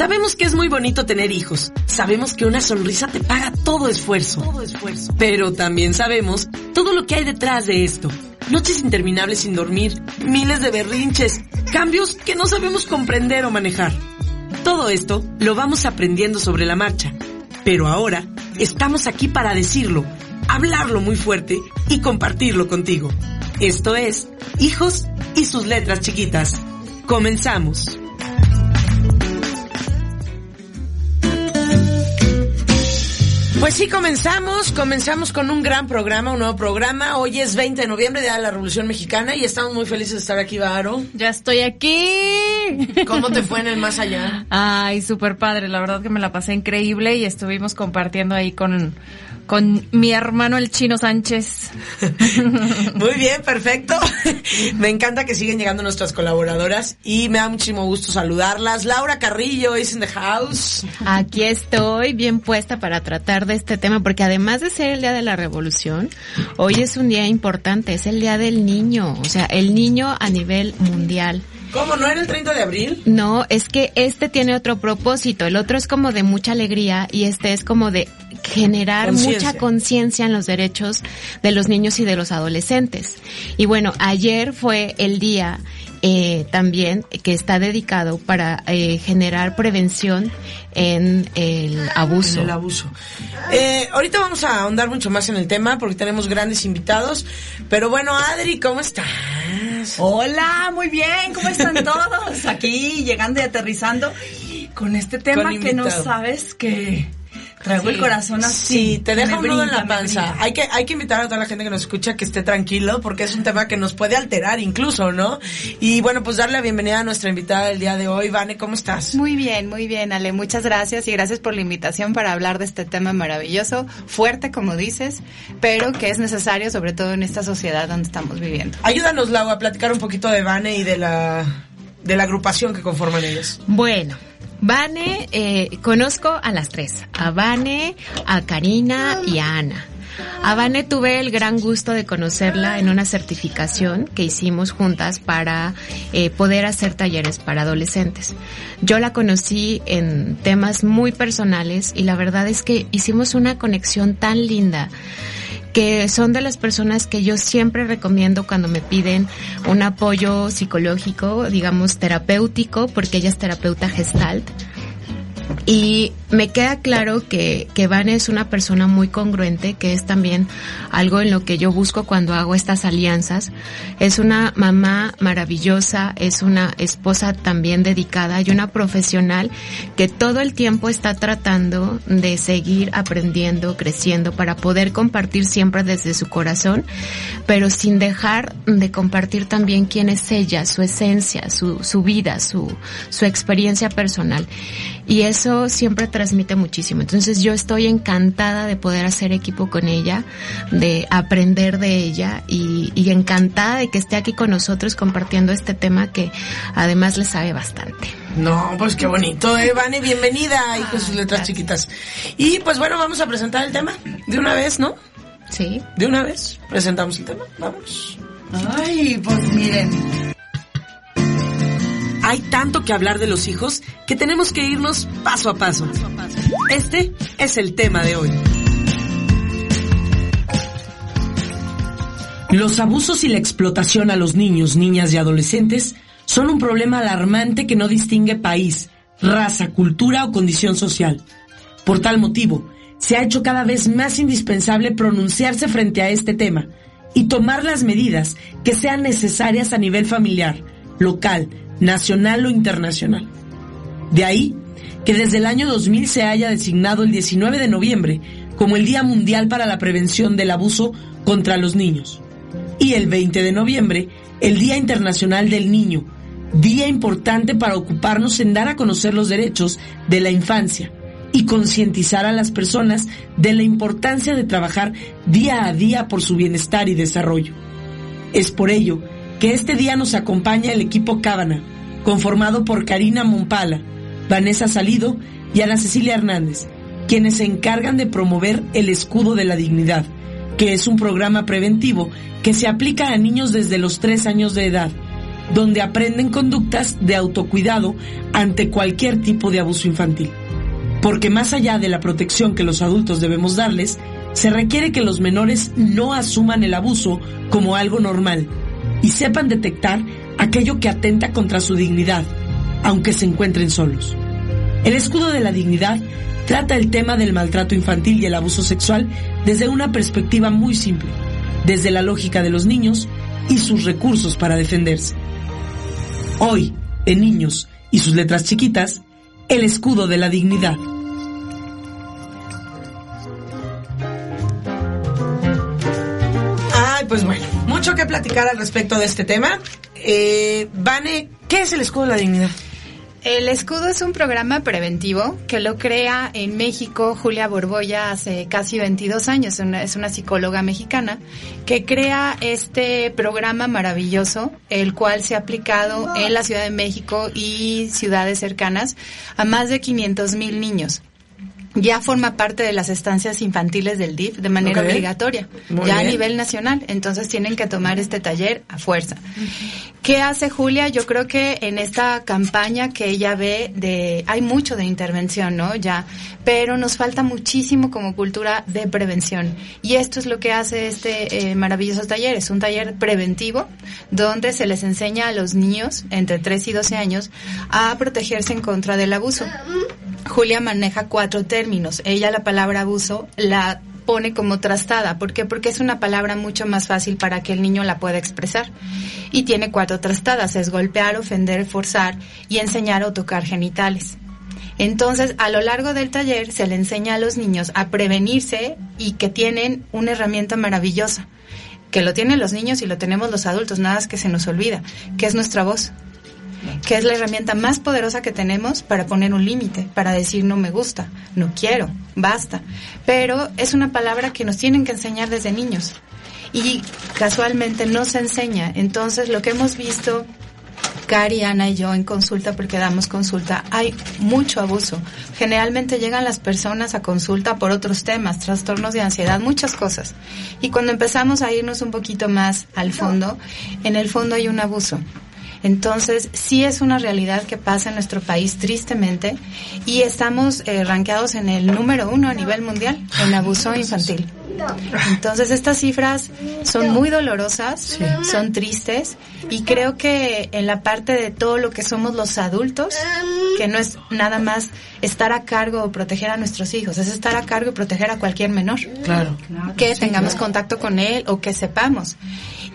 Sabemos que es muy bonito tener hijos. Sabemos que una sonrisa te paga todo esfuerzo. Todo esfuerzo. Pero también sabemos todo lo que hay detrás de esto. Noches interminables sin dormir, miles de berrinches, cambios que no sabemos comprender o manejar. Todo esto lo vamos aprendiendo sobre la marcha. Pero ahora estamos aquí para decirlo, hablarlo muy fuerte y compartirlo contigo. Esto es Hijos y sus letras chiquitas. Comenzamos. Pues sí, comenzamos, comenzamos con un gran programa, un nuevo programa. Hoy es 20 de noviembre, Día de la Revolución Mexicana, y estamos muy felices de estar aquí, Varo. Ya estoy aquí. ¿Cómo te fue en el más allá? Ay, súper padre, la verdad que me la pasé increíble y estuvimos compartiendo ahí con con mi hermano el chino Sánchez. Muy bien, perfecto. Me encanta que siguen llegando nuestras colaboradoras y me da muchísimo gusto saludarlas. Laura Carrillo is in the house. Aquí estoy bien puesta para tratar de este tema porque además de ser el Día de la Revolución, hoy es un día importante, es el Día del Niño, o sea, el niño a nivel mundial. ¿Cómo? ¿No era el 30 de abril? No, es que este tiene otro propósito. El otro es como de mucha alegría y este es como de generar mucha conciencia en los derechos de los niños y de los adolescentes. Y bueno, ayer fue el día eh, también que está dedicado para eh, generar prevención en el abuso. En el abuso. Eh, ahorita vamos a ahondar mucho más en el tema porque tenemos grandes invitados. Pero bueno, Adri, ¿cómo estás? Hola, muy bien, ¿cómo están todos? Aquí llegando y aterrizando con este tema que no sabes que Traigo el corazón así. Sí, te deja un nudo en la panza. Hay que, hay que invitar a toda la gente que nos escucha que esté tranquilo porque es un tema que nos puede alterar incluso, ¿no? Y bueno, pues darle la bienvenida a nuestra invitada del día de hoy. Vane, ¿cómo estás? Muy bien, muy bien, Ale. Muchas gracias y gracias por la invitación para hablar de este tema maravilloso, fuerte como dices, pero que es necesario sobre todo en esta sociedad donde estamos viviendo. Ayúdanos, Lau, a platicar un poquito de Vane y de la, de la agrupación que conforman ellos. Bueno. Vane, eh, conozco a las tres, a Vane, a Karina y a Ana. A tuve el gran gusto de conocerla en una certificación que hicimos juntas para eh, poder hacer talleres para adolescentes. Yo la conocí en temas muy personales y la verdad es que hicimos una conexión tan linda que son de las personas que yo siempre recomiendo cuando me piden un apoyo psicológico, digamos terapéutico, porque ella es terapeuta gestalt. Y me queda claro que, que Van es una persona muy congruente, que es también algo en lo que yo busco cuando hago estas alianzas. Es una mamá maravillosa, es una esposa también dedicada y una profesional que todo el tiempo está tratando de seguir aprendiendo, creciendo para poder compartir siempre desde su corazón, pero sin dejar de compartir también quién es ella, su esencia, su, su vida, su, su experiencia personal. Y eso siempre transmite muchísimo. Entonces yo estoy encantada de poder hacer equipo con ella, de aprender de ella y, encantada de que esté aquí con nosotros compartiendo este tema que además le sabe bastante. No, pues qué bonito, eh, Vane, bienvenida ahí con sus letras chiquitas. Y pues bueno, vamos a presentar el tema de una vez, ¿no? Sí. De una vez presentamos el tema, vamos. Ay, pues miren, hay tanto que hablar de los hijos que tenemos que irnos paso a paso. Este es el tema de hoy. Los abusos y la explotación a los niños, niñas y adolescentes son un problema alarmante que no distingue país, raza, cultura o condición social. Por tal motivo, se ha hecho cada vez más indispensable pronunciarse frente a este tema y tomar las medidas que sean necesarias a nivel familiar, local, nacional o internacional. De ahí que desde el año 2000 se haya designado el 19 de noviembre como el Día Mundial para la Prevención del Abuso contra los Niños y el 20 de noviembre el Día Internacional del Niño, día importante para ocuparnos en dar a conocer los derechos de la infancia y concientizar a las personas de la importancia de trabajar día a día por su bienestar y desarrollo. Es por ello que este día nos acompaña el equipo Cábana, conformado por Karina Mompala, Vanessa Salido y Ana Cecilia Hernández, quienes se encargan de promover el escudo de la dignidad, que es un programa preventivo que se aplica a niños desde los tres años de edad, donde aprenden conductas de autocuidado ante cualquier tipo de abuso infantil. Porque más allá de la protección que los adultos debemos darles, se requiere que los menores no asuman el abuso como algo normal y sepan detectar aquello que atenta contra su dignidad, aunque se encuentren solos. El escudo de la dignidad trata el tema del maltrato infantil y el abuso sexual desde una perspectiva muy simple, desde la lógica de los niños y sus recursos para defenderse. Hoy, en Niños y sus letras chiquitas, el escudo de la dignidad. Platicar al respecto de este tema. Eh, Vane, ¿qué es el escudo de la dignidad? El escudo es un programa preventivo que lo crea en México Julia Borboya hace casi 22 años. es una psicóloga mexicana que crea este programa maravilloso, el cual se ha aplicado en la Ciudad de México y ciudades cercanas a más de 500 mil niños ya forma parte de las estancias infantiles del DIF de manera obligatoria, ya a nivel nacional. Entonces tienen que tomar este taller a fuerza. ¿Qué hace Julia? Yo creo que en esta campaña que ella ve de, hay mucho de intervención, ¿no? Ya, pero nos falta muchísimo como cultura de prevención. Y esto es lo que hace este eh, maravilloso taller. Es un taller preventivo donde se les enseña a los niños entre 3 y 12 años a protegerse en contra del abuso. Julia maneja cuatro Ella la palabra abuso la pone como trastada. ¿Por qué? Porque es una palabra mucho más fácil para que el niño la pueda expresar. Y tiene cuatro trastadas. Es golpear, ofender, forzar y enseñar o tocar genitales. Entonces, a lo largo del taller se le enseña a los niños a prevenirse y que tienen una herramienta maravillosa, que lo tienen los niños y lo tenemos los adultos, nada es que se nos olvida, que es nuestra voz que es la herramienta más poderosa que tenemos para poner un límite, para decir no me gusta, no quiero, basta. Pero es una palabra que nos tienen que enseñar desde niños y casualmente no se enseña. Entonces lo que hemos visto Cari, Ana y yo en consulta, porque damos consulta, hay mucho abuso. Generalmente llegan las personas a consulta por otros temas, trastornos de ansiedad, muchas cosas. Y cuando empezamos a irnos un poquito más al fondo, en el fondo hay un abuso. Entonces, sí es una realidad que pasa en nuestro país tristemente y estamos eh, en el número uno a nivel mundial en abuso infantil. Entonces estas cifras son muy dolorosas, son tristes y creo que en la parte de todo lo que somos los adultos, que no es nada más estar a cargo o proteger a nuestros hijos, es estar a cargo y proteger a cualquier menor. Claro. Que tengamos contacto con él o que sepamos.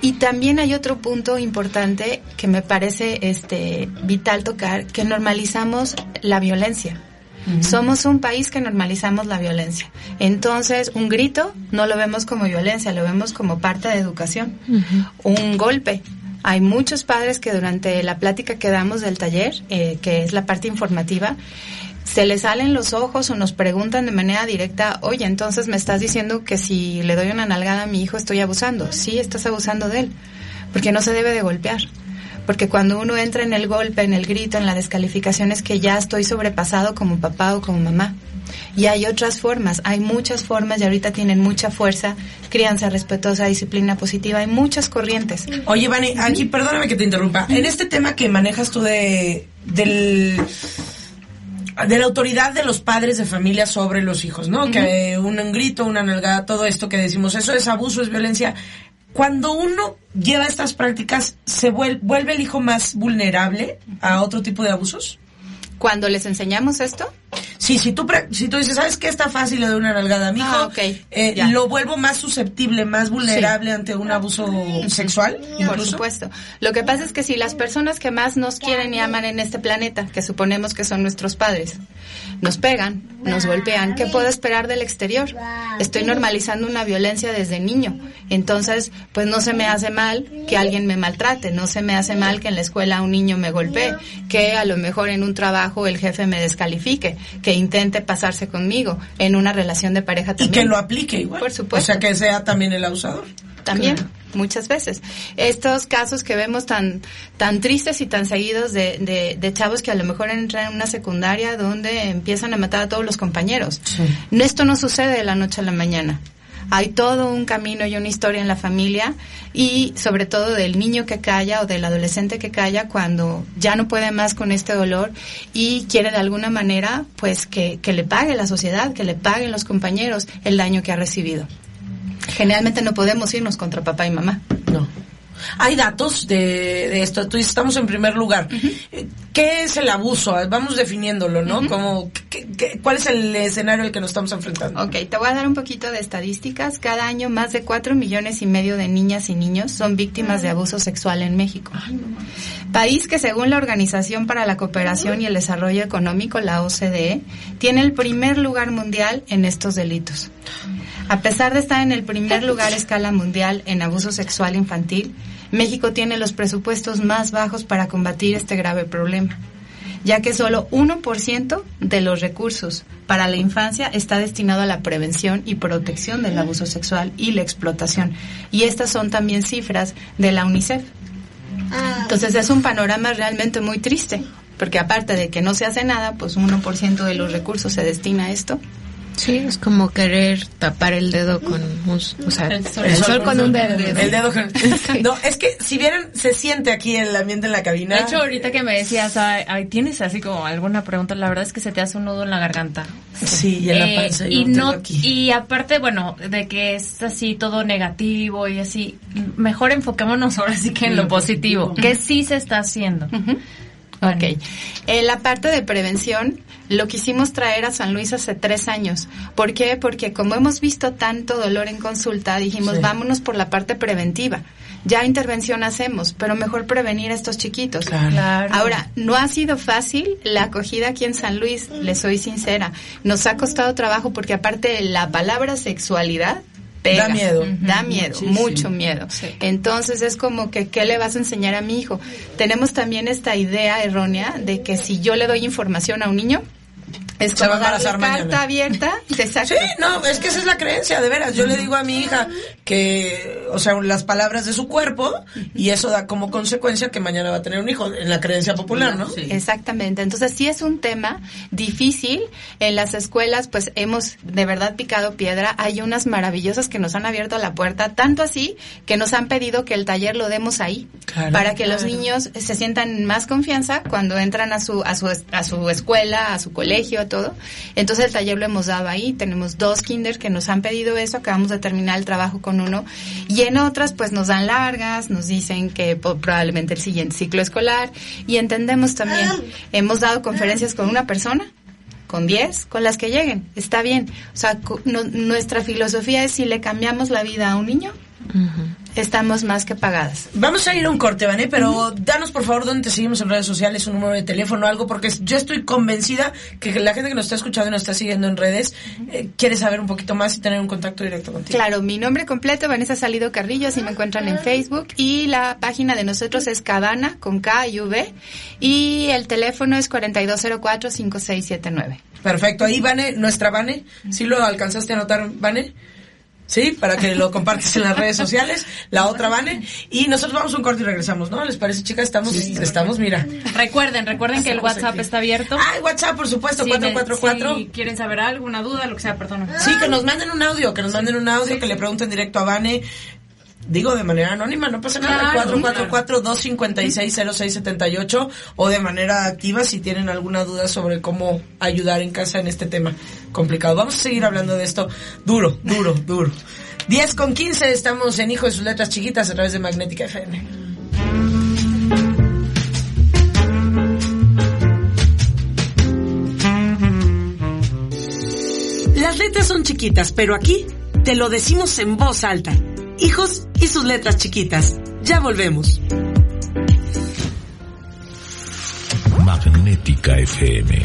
Y también hay otro punto importante que me parece este vital tocar, que normalizamos la violencia. Somos un país que normalizamos la violencia. Entonces, un grito no lo vemos como violencia, lo vemos como parte de educación. Un golpe. Hay muchos padres que durante la plática que damos del taller, eh, que es la parte informativa, se les salen los ojos o nos preguntan de manera directa, oye, entonces me estás diciendo que si le doy una nalgada a mi hijo estoy abusando. Sí, estás abusando de él, porque no se debe de golpear. Porque cuando uno entra en el golpe, en el grito, en la descalificación, es que ya estoy sobrepasado como papá o como mamá. Y hay otras formas, hay muchas formas y ahorita tienen mucha fuerza, crianza respetuosa, disciplina positiva, hay muchas corrientes. Oye, Vani, aquí perdóname que te interrumpa. En este tema que manejas tú de del de la autoridad de los padres de familia sobre los hijos, ¿no? Que un, un, grito, una nalgada, todo esto que decimos, eso es abuso, es violencia. Cuando uno lleva estas prácticas, ¿se vuelve, vuelve el hijo más vulnerable a otro tipo de abusos? Cuando les enseñamos esto, Sí, si tú, si tú dices, ¿sabes qué está fácil le doy una nalgada a mi hijo? Ah, ok. eh, lo vuelvo más susceptible, más vulnerable ante un abuso sexual. Por supuesto. Lo que pasa es que si las personas que más nos quieren y aman en este planeta, que suponemos que son nuestros padres, nos pegan, nos golpean, ¿qué puedo esperar del exterior? Estoy normalizando una violencia desde niño. Entonces, pues no se me hace mal que alguien me maltrate, no se me hace mal que en la escuela un niño me golpee, que a lo mejor en un trabajo el jefe me descalifique, que intente pasarse conmigo, en una relación de pareja también. Y que lo aplique igual. Por supuesto. O sea, que sea también el abusador. También, muchas veces. Estos casos que vemos tan, tan tristes y tan seguidos de, de, de, chavos que a lo mejor entran en una secundaria donde empiezan a matar a todos los compañeros. Esto no sucede de la noche a la mañana hay todo un camino y una historia en la familia y sobre todo del niño que calla o del adolescente que calla cuando ya no puede más con este dolor y quiere de alguna manera pues que, que le pague la sociedad, que le paguen los compañeros el daño que ha recibido. Generalmente no podemos irnos contra papá y mamá. No. Hay datos de, de esto. Tú dices, estamos en primer lugar. ¿Qué es el abuso? Vamos definiéndolo, ¿no? Como, ¿qué, qué, cuál es el escenario al que nos estamos enfrentando? Ok, te voy a dar un poquito de estadísticas. Cada año más de cuatro millones y medio de niñas y niños son víctimas de abuso sexual en México. País que según la Organización para la Cooperación y el Desarrollo Económico, la OCDE, tiene el primer lugar mundial en estos delitos. A pesar de estar en el primer lugar a escala mundial en abuso sexual infantil, México tiene los presupuestos más bajos para combatir este grave problema, ya que solo 1% de los recursos para la infancia está destinado a la prevención y protección del abuso sexual y la explotación. Y estas son también cifras de la UNICEF. Entonces es un panorama realmente muy triste, porque aparte de que no se hace nada, pues 1% de los recursos se destina a esto. Sí, es como querer tapar el dedo con un, o sea, el sol, el sol con un dedo. El dedo con, no, es que si vieran, se siente aquí el ambiente en la cabina. De hecho, ahorita que me decías, ay, tienes así como alguna pregunta, la verdad es que se te hace un nudo en la garganta. Sí, y en la panza. Eh, y no, y aparte, bueno, de que es así todo negativo y así, mejor enfoquémonos ahora sí que en lo positivo, que sí se está haciendo. Uh -huh. Ok. En la parte de prevención, lo quisimos traer a San Luis hace tres años. ¿Por qué? Porque como hemos visto tanto dolor en consulta, dijimos, sí. vámonos por la parte preventiva. Ya intervención hacemos, pero mejor prevenir a estos chiquitos. Claro. Ahora, no ha sido fácil la acogida aquí en San Luis, les soy sincera. Nos ha costado trabajo porque aparte la palabra sexualidad Pega, da miedo. Uh -huh. Da miedo, Muchísimo. mucho miedo. Sí. Entonces es como que, ¿qué le vas a enseñar a mi hijo? Tenemos también esta idea errónea de que si yo le doy información a un niño, es se como va a darle carta mañana. abierta. Exacto. Sí, no, es que esa es la creencia, de veras. Yo le digo a mi hija que, o sea, las palabras de su cuerpo y eso da como consecuencia que mañana va a tener un hijo, en la creencia popular, ¿no? Sí. Exactamente. Entonces sí es un tema difícil. En las escuelas, pues hemos de verdad picado piedra. Hay unas maravillosas que nos han abierto la puerta, tanto así que nos han pedido que el taller lo demos ahí, claro, para que claro. los niños se sientan más confianza cuando entran a su, a su, a su escuela, a su colegio, todo. Entonces el taller lo hemos dado ahí. Tenemos dos kinders que nos han pedido eso. Acabamos de terminar el trabajo con uno. Y en otras, pues nos dan largas, nos dicen que probablemente el siguiente ciclo escolar. Y entendemos también. Hemos dado conferencias con una persona con 10, con las que lleguen, está bien. O sea, no, nuestra filosofía es si le cambiamos la vida a un niño, uh. Estamos más que pagadas. Vamos a ir a un corte, Vané, pero uh -huh. danos por favor dónde te seguimos en redes sociales, un número de teléfono, algo, porque yo estoy convencida que la gente que nos está escuchando y nos está siguiendo en redes uh -huh. eh, quiere saber un poquito más y tener un contacto directo contigo. Claro, mi nombre completo, Vanessa Salido Carrillo, así me encuentran en Facebook, y la página de nosotros es Cabana, con K y V, y el teléfono es 4204-5679. Perfecto, ahí Vane, nuestra Vane, ¿sí lo alcanzaste a anotar, Vane? Sí, para que lo compartas en las redes sociales, la otra Vane, y nosotros vamos a un corte y regresamos, ¿no? ¿Les parece, chicas? Estamos, sí, estamos, mira. Recuerden, recuerden que el WhatsApp aquí. está abierto. Ah, el WhatsApp, por supuesto, si 444. Si quieren saber algo, una duda, lo que sea, perdón. Sí, que nos manden un audio, que nos manden un audio, que le pregunten directo a Vane, digo de manera anónima, no pasa nada, Claro, 444-256-0678 o de manera activa si tienen alguna duda sobre cómo ayudar en casa en este tema complicado. Vamos a seguir hablando de esto duro, duro, duro. 10 con 15 estamos en Hijo de sus Letras Chiquitas a través de Magnética FM. letras son chiquitas, pero aquí te lo decimos en voz alta. Hijos y sus letras chiquitas. Ya volvemos. Magnética FM.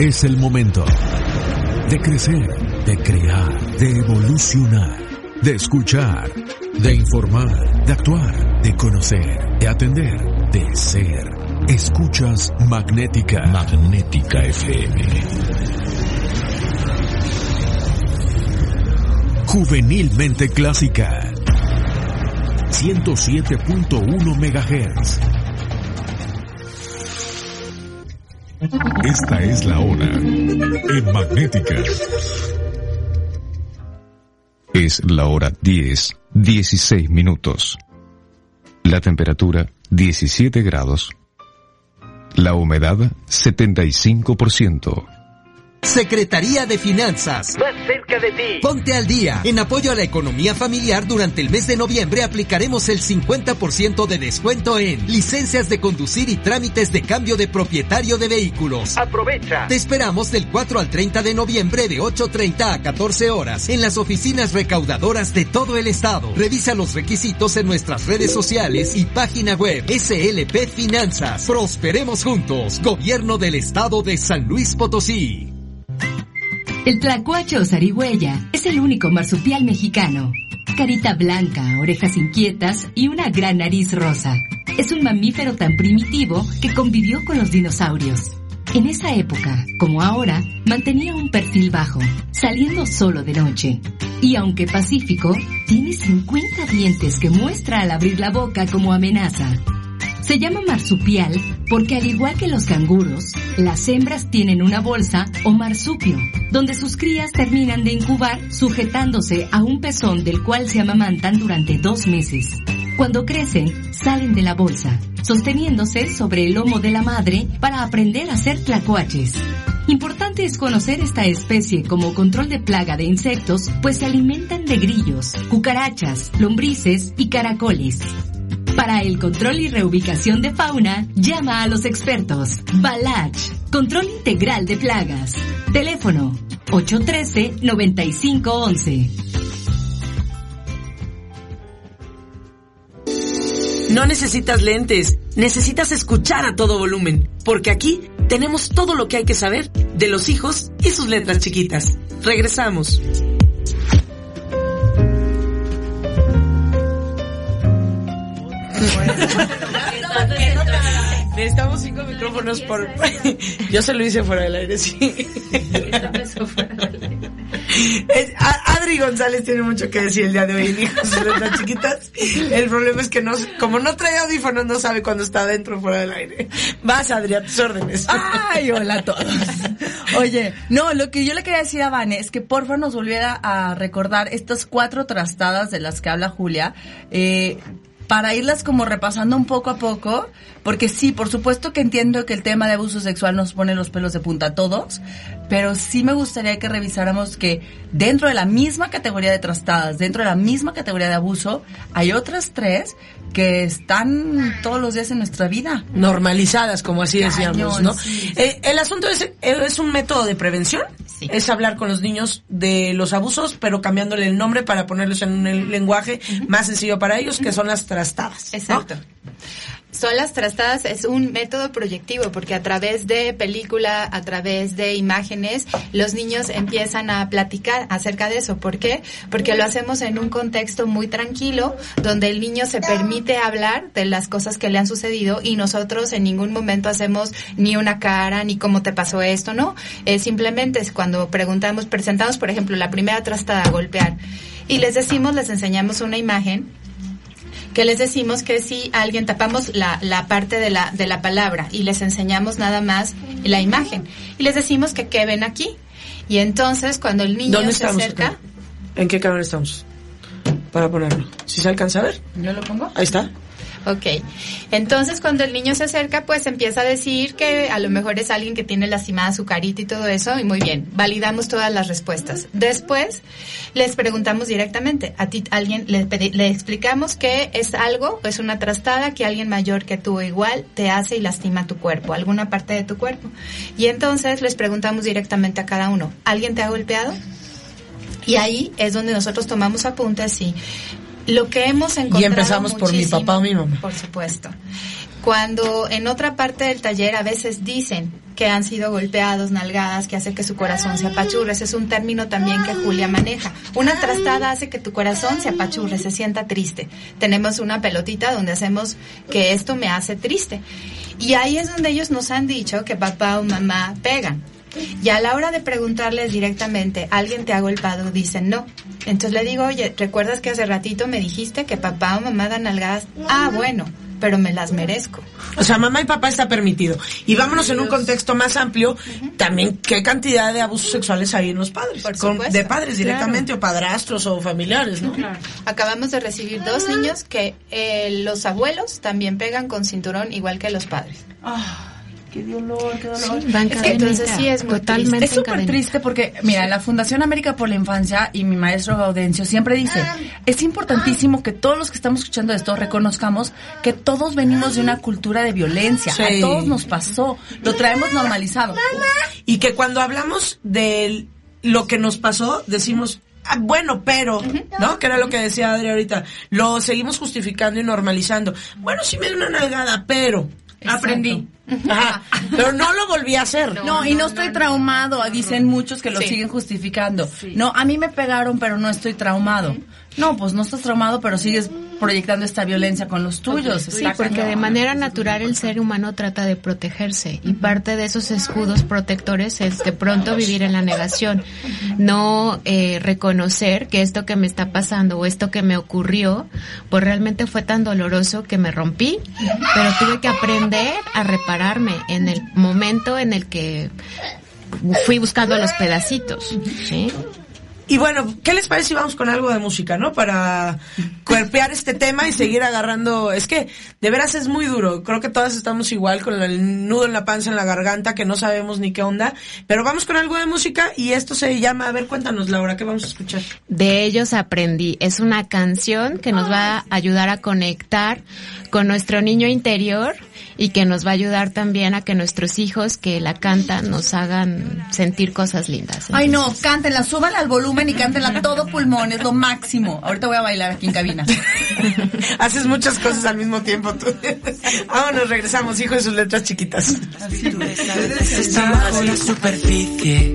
Es el momento de crecer, de crear, de evolucionar, de escuchar, de informar, de actuar, de conocer, de atender, de ser. Escuchas Magnética. Magnética FM. Juvenilmente clásica. 107.1 MHz. Esta es la hora en Magnética. Es la hora 10, 16 minutos. La temperatura 17 grados. La humedad 75%. Secretaría de Finanzas. Más cerca de ti. Ponte al día. En apoyo a la economía familiar, durante el mes de noviembre aplicaremos el 50% de descuento en licencias de conducir y trámites de cambio de propietario de vehículos. Aprovecha. Te esperamos del 4 al 30 de noviembre de 8.30 a 14 horas en las oficinas recaudadoras de todo el estado. Revisa los requisitos en nuestras redes sociales y página web SLP Finanzas. Prosperemos juntos. Gobierno del Estado de San Luis Potosí. El tlacuache o zarigüeya es el único marsupial mexicano. Carita blanca, orejas inquietas y una gran nariz rosa. Es un mamífero tan primitivo que convivió con los dinosaurios. En esa época, como ahora, mantenía un perfil bajo, saliendo solo de noche. Y aunque pacífico, tiene 50 dientes que muestra al abrir la boca como amenaza. Se llama marsupial porque al igual que los canguros, las hembras tienen una bolsa o marsupio, donde sus crías terminan de incubar sujetándose a un pezón del cual se amamantan durante dos meses. Cuando crecen, salen de la bolsa, sosteniéndose sobre el lomo de la madre para aprender a hacer tlacuaches. Importante es conocer esta especie como control de plaga de insectos, pues se alimentan de grillos, cucarachas, lombrices y caracoles. Para el control y reubicación de fauna, llama a los expertos. Balach, control integral de plagas. Teléfono 813-9511. No necesitas lentes, necesitas escuchar a todo volumen, porque aquí tenemos todo lo que hay que saber de los hijos y sus letras chiquitas. Regresamos. Necesitamos cinco micrófonos por... Yo se lo hice fuera del aire, sí. Adri González tiene mucho que decir el día de hoy de letras chiquitas. El problema es que no, como no trae audífonos, no sabe cuándo está dentro o fuera del aire. Vas, Adri, a tus órdenes. Ay, hola a todos. Oye, no, lo que yo le quería decir a Vane es que porfa nos volviera a recordar estas cuatro trastadas de las que habla Julia. Eh, para irlas como repasando un poco a poco, porque sí, por supuesto que entiendo que el tema de abuso sexual nos pone los pelos de punta a todos, pero sí me gustaría que revisáramos que dentro de la misma categoría de trastadas, dentro de la misma categoría de abuso, hay otras tres que están todos los días en nuestra vida. Normalizadas, como así decíamos, ¿no? Eh, el asunto es, es un método de prevención, es hablar con los niños de los abusos, pero cambiándole el nombre para ponerlos en un lenguaje más sencillo para ellos, que son las trastadas. Exacto. Son las trastadas, es un método proyectivo porque a través de película, a través de imágenes, los niños empiezan a platicar acerca de eso. ¿Por qué? Porque lo hacemos en un contexto muy tranquilo, donde el niño se permite hablar de las cosas que le han sucedido y nosotros en ningún momento hacemos ni una cara, ni cómo te pasó esto, ¿no? Eh, simplemente es cuando preguntamos, presentamos, por ejemplo, la primera trastada, golpear, y les decimos, les enseñamos una imagen que les decimos que si alguien tapamos la, la parte de la, de la palabra y les enseñamos nada más la imagen y les decimos que qué ven aquí. Y entonces cuando el niño se acerca... ¿En qué cámara estamos? Para ponerlo. ¿Si se alcanza a ver? ¿Yo lo pongo? Ahí está. Ok. Entonces, cuando el niño se acerca, pues empieza a decir que a lo mejor es alguien que tiene lastimada su carita y todo eso, y muy bien, validamos todas las respuestas. Después, les preguntamos directamente, a ti alguien, le, explicamos que es algo, es una trastada que alguien mayor que tú igual te hace y lastima tu cuerpo, alguna parte de tu cuerpo. Y entonces les preguntamos directamente a cada uno, ¿alguien te ha golpeado? Y ahí es donde nosotros tomamos apuntes y lo que hemos encontrado empezamos por mi papá o mi mamá. Por supuesto. Cuando en otra parte del taller a veces dicen que han sido golpeados, nalgadas, que hace que su corazón se apachurre. Ese es un término también que Julia maneja. Una trastada hace que tu corazón se apachurre, se sienta triste. Tenemos una pelotita donde hacemos que esto me hace triste. Y ahí es donde ellos nos han dicho que papá o mamá pegan. Y a la hora de preguntarles directamente, ¿alguien te ha golpeado? Dicen no. Entonces le digo, oye, ¿recuerdas que hace ratito me dijiste que papá o mamá dan nalgadas? Ah, bueno, pero me las merezco. O sea, mamá y papá está permitido. Y vámonos en un contexto más amplio, también qué cantidad de abusos sexuales hay en los padres. Por Con- supuesto. de padres directamente o padrastros o familiares, ¿no? Acabamos de recibir dos niños que eh, los abuelos también pegan con cinturón igual que los padres. Qué dolor, qué dolor. Sí, Es que entonces sí es muy totalmente Es súper triste porque, mira, la Fundación América por la Infancia y mi maestro Gaudencio siempre dice, es importantísimo que todos los que estamos escuchando esto reconozcamos que todos venimos de una cultura de violencia. Sí. A todos nos pasó. Lo traemos normalizado. Y que cuando hablamos de lo que nos pasó, decimos, "Ah, bueno, pero, ¿no? Que era lo que decía Adri ahorita. Lo seguimos justificando y normalizando. Bueno, sí me dio una nalgada, pero. Aprendí. Ajá. Pero no lo volví a hacer. No, y no estoy traumado, dicen muchos que lo Sí. siguen justificando. No, a mí me pegaron, pero no estoy traumado. No, pues no estás traumado, pero sigues proyectando esta violencia con los tuyos. Sí, porque de manera natural el ser humano trata de protegerse y parte de esos escudos protectores es de pronto vivir en la negación, no eh, reconocer que esto que me está pasando o esto que me ocurrió, pues realmente fue tan doloroso que me rompí, pero tuve que aprender a en el momento en el que fui buscando los pedacitos, ¿sí? Y bueno, ¿qué les parece si vamos con algo de música, no? Para cuerpear este tema y seguir agarrando. Es que de veras es muy duro. Creo que todas estamos igual con el nudo en la panza, en la garganta, que no sabemos ni qué onda. Pero vamos con algo de música y esto se llama, a ver, cuéntanos, Laura, ¿qué vamos a escuchar? De ellos aprendí. Es una canción que nos va a ayudar a conectar con nuestro niño interior y que nos va a ayudar también a que nuestros hijos que la cantan nos hagan sentir cosas lindas. Ay, no, cántenla, súbanla al volumen y cántenla todo pulmón, es lo máximo. Ahorita voy a bailar aquí en cabina. Haces muchas cosas al mismo tiempo tú. Vámonos, regresamos, hijo de sus letras chiquitas. Está bajo la superficie.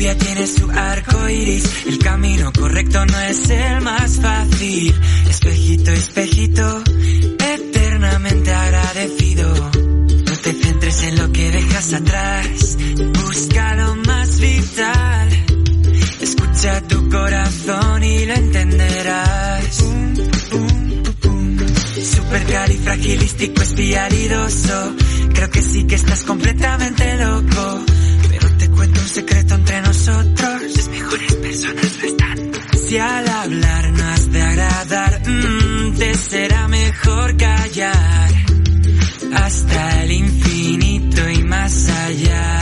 Lluvia tiene su arco iris. El camino correcto no es el más fácil. Espejito, espejito, eternamente agradecido. No te centres en lo que dejas atrás. Busca lo más vital. Escucha tu corazón y lo entenderás. Supercalifragilístico espialidoso. Creo que sí que estás completamente loco. Cuento un secreto entre nosotros. Las mejores personas no están. Si al hablar no has de agradar, mm, te será mejor callar. Hasta el infinito y más allá.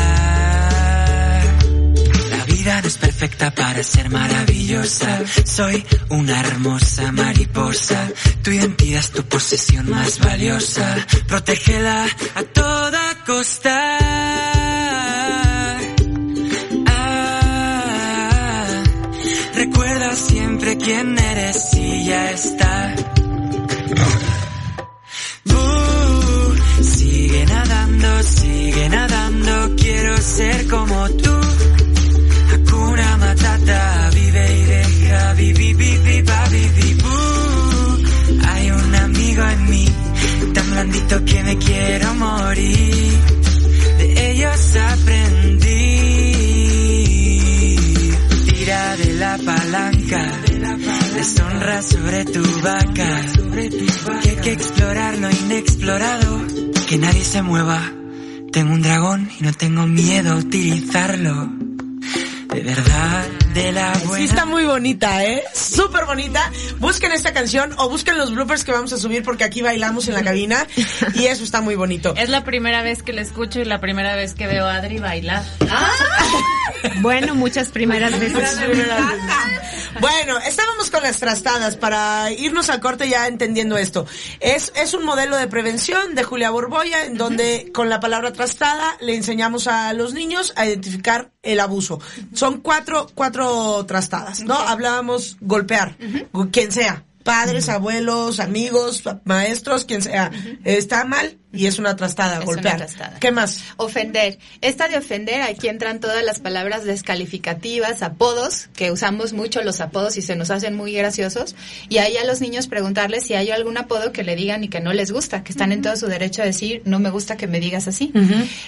La vida no es perfecta para ser maravillosa. Soy una hermosa mariposa. Tu identidad es tu posesión más valiosa. Protégela a toda costa. Recuerda siempre quién eres y ya está. Uh, sigue nadando, sigue nadando, quiero ser como tú. Hakuna Matata, deshonra sobre tu vaca. Que hay que explorar lo inexplorado, que nadie se mueva. Tengo un dragón y no tengo miedo a utilizarlo. De verdad, de la Sí buena. está muy bonita, ¿eh? Súper bonita. Busquen esta canción o busquen los bloopers que vamos a subir porque aquí bailamos en la cabina y eso está muy bonito. Es la primera vez que la escucho y la primera vez que veo a Adri bailar. Bueno, muchas primeras veces. Bueno, estábamos con las trastadas para irnos al corte ya entendiendo esto. Es, es un modelo de prevención de Julia Borboya en donde con la palabra trastada le enseñamos a los niños a identificar el abuso. Son cuatro, cuatro trastadas, ¿no? Hablábamos golpear, quien sea. Padres, abuelos, amigos, maestros, quien sea. Está mal y es una trastada, Es una golpear. trastada. ¿Qué más? Ofender. Esta de ofender, aquí entran todas las palabras descalificativas, apodos, que usamos mucho los apodos y se nos hacen muy graciosos. Y ahí a los niños preguntarles si hay algún apodo que le digan y que no les gusta, que están en todo su derecho a decir, no me gusta que me digas así.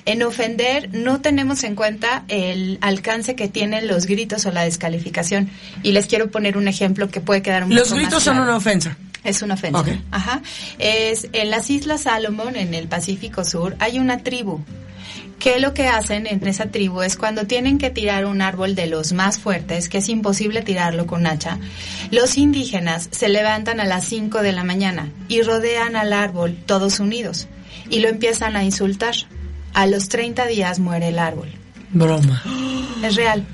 En ofender no tenemos en cuenta el alcance que tienen los gritos o la descalificación. Y les quiero poner un ejemplo que puede quedar un Los poco más gritos son una ofensa. Es una ofensa. Ok. Ajá. Es en las Islas Salomón, en el Pacífico Sur, hay una tribu. que lo que hacen en esa tribu es cuando tienen que tirar un árbol de los más fuertes, que es imposible tirarlo con hacha, los indígenas se levantan a las 5 de la mañana y rodean al árbol todos unidos y lo empiezan a insultar. A los 30 días muere el árbol. Broma. Es real.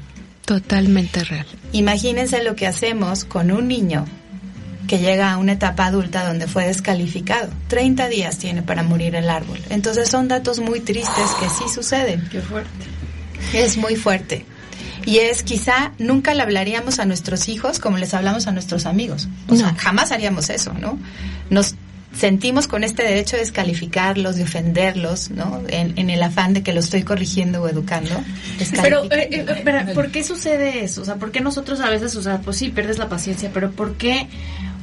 Totalmente real. Imagínense lo que hacemos con un niño que llega a una etapa adulta donde fue descalificado. 30 días tiene para morir el árbol. Entonces son datos muy tristes que sí suceden. Qué fuerte. Es muy fuerte. Y es quizá nunca le hablaríamos a nuestros hijos como les hablamos a nuestros amigos. O sea, jamás haríamos eso, ¿no? Nos sentimos con este derecho de descalificarlos, de ofenderlos, ¿no? En, en el afán de que lo estoy corrigiendo o educando. Pero, eh, eh, espera, ¿por qué sucede eso? O sea, ¿por qué nosotros a veces, o sea, pues sí, pierdes la paciencia, pero ¿por qué,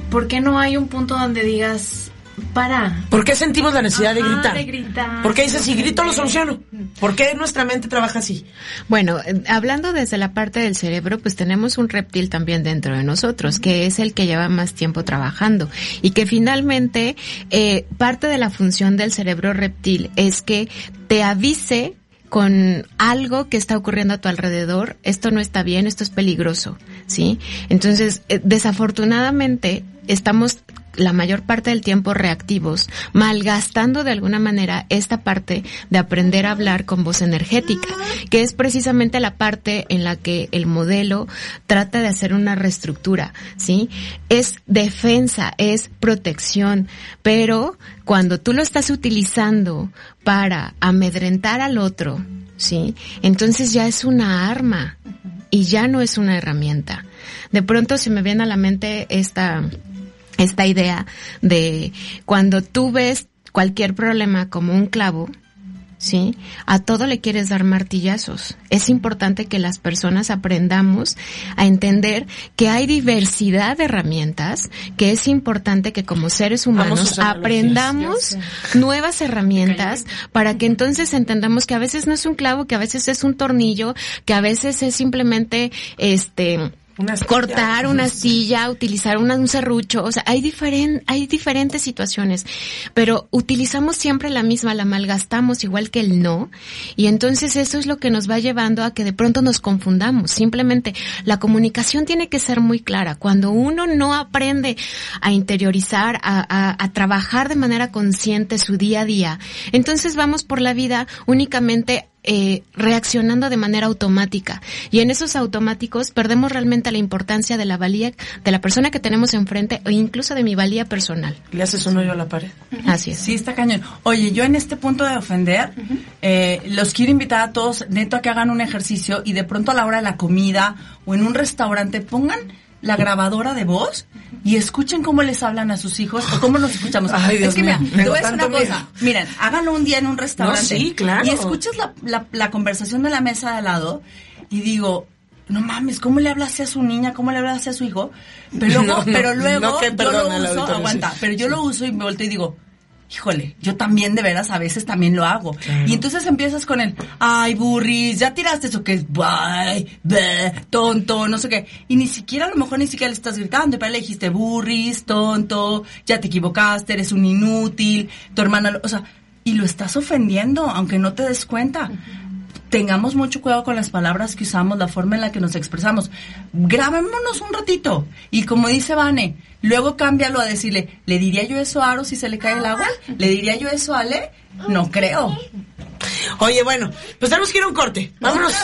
por qué no hay un punto donde digas, para? ¿Por qué sentimos la necesidad de gritar? de gritar, ¿Por qué dices, si grito lo soluciono? ¿Por qué nuestra mente trabaja así? Bueno, eh, hablando desde la parte del cerebro, pues tenemos un reptil también dentro de nosotros, que es el que lleva más tiempo trabajando y que finalmente eh, parte de la función del cerebro reptil es que te avise con algo que está ocurriendo a tu alrededor, esto no está bien, esto es peligroso, ¿sí? Entonces, eh, desafortunadamente, estamos la mayor parte del tiempo reactivos, malgastando de alguna manera esta parte de aprender a hablar con voz energética, que es precisamente la parte en la que el modelo trata de hacer una reestructura, ¿sí? Es defensa, es protección, pero cuando tú lo estás utilizando para amedrentar al otro, ¿sí? Entonces ya es una arma y ya no es una herramienta. De pronto se me viene a la mente esta esta idea de cuando tú ves cualquier problema como un clavo, ¿sí? A todo le quieres dar martillazos. Es importante que las personas aprendamos a entender que hay diversidad de herramientas, que es importante que como seres humanos aprendamos nuevas herramientas para que entonces entendamos que a veces no es un clavo, que a veces es un tornillo, que a veces es simplemente este cortar una silla, utilizar una, un serrucho, o sea, hay, diferen, hay diferentes situaciones, pero utilizamos siempre la misma, la malgastamos igual que el no, y entonces eso es lo que nos va llevando a que de pronto nos confundamos. Simplemente la comunicación tiene que ser muy clara. Cuando uno no aprende a interiorizar, a, a, a trabajar de manera consciente su día a día, entonces vamos por la vida únicamente eh, reaccionando de manera automática. Y en esos automáticos perdemos realmente la importancia de la valía de la persona que tenemos enfrente o incluso de mi valía personal. Le haces un hoyo a la pared. Así es. Sí, está cañón. Oye, yo en este punto de ofender, eh, los quiero invitar a todos, neto, a que hagan un ejercicio y de pronto a la hora de la comida o en un restaurante pongan la grabadora de voz y escuchen cómo les hablan a sus hijos o cómo nos escuchamos. Ay, Dios es que mira, me te voy a decir una cosa. miedo. Miren, háganlo un día en un restaurante. No, sí, claro. Y escuchas la, la, la conversación de la mesa de al lado y digo, no mames, ¿cómo le hablas a su niña? ¿Cómo le hablas a su hijo? Pero luego, No, no, pero luego no, que yo perdona lo uso, aguanta, pero yo lo uso y me volteo y digo, híjole, yo también de veras a veces también lo hago. Y entonces empiezas con el, ay, burris, ya tiraste eso que es, ay, tonto, no sé qué. Y ni siquiera, a lo mejor ni siquiera le estás gritando, pero le dijiste burris, tonto, ya te equivocaste, eres un inútil, tu hermana, lo- o sea, y lo estás ofendiendo, aunque no te des cuenta. Tengamos mucho cuidado con las palabras que usamos, la forma en la que nos expresamos. Grabémonos un ratito. Y como dice Vane, luego cámbialo a decirle, ¿le diría yo eso a Aro si se le cae el agua? ¿Le diría yo eso a Ale? No creo. Oye, bueno, pues tenemos que ir a un corte. Vámonos.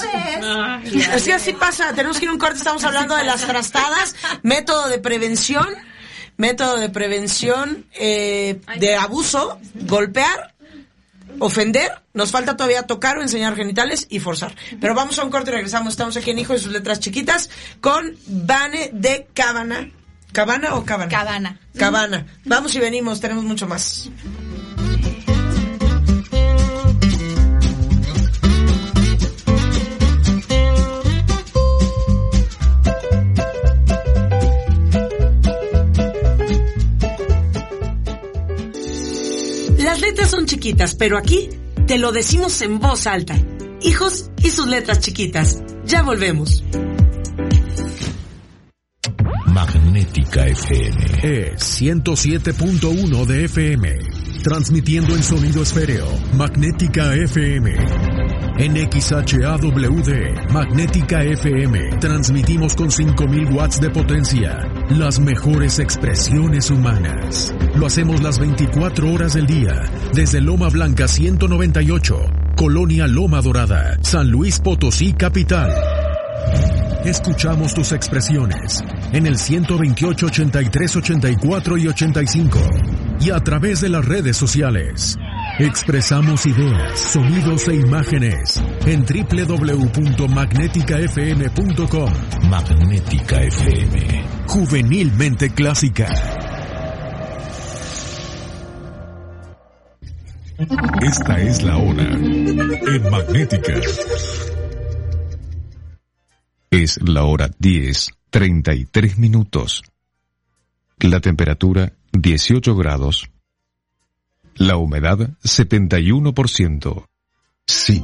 Así así pasa, tenemos que ir a un corte, estamos hablando de las trastadas, método de prevención, método de prevención eh, de abuso, golpear, ofender, nos falta todavía tocar o enseñar genitales y forzar. Pero vamos a un corte y regresamos, estamos aquí en Hijo de sus letras chiquitas con Vane de Cabana. ¿Cabana o Cabana? Cabana. Cabana. Vamos y venimos, tenemos mucho más. Letras son chiquitas, pero aquí te lo decimos en voz alta. Hijos y sus letras chiquitas. Ya volvemos. Magnética FM. Es 107.1 de FM. Transmitiendo en sonido esféreo. Magnética FM. En XHAWD, Magnética FM, transmitimos con 5000 watts de potencia. Las mejores expresiones humanas. Lo hacemos las 24 horas del día, desde Loma Blanca 198, Colonia Loma Dorada, San Luis Potosí, capital. Escuchamos tus expresiones en el 128 83 84 y 85 y a través de las redes sociales. Expresamos ideas, sonidos e imágenes en www.magneticafm.com. Magnética FM. Juvenilmente clásica. Esta es la hora en Magnética. Es la hora 10, 33 minutos. La temperatura 18 grados. La humedad 71%. Sí,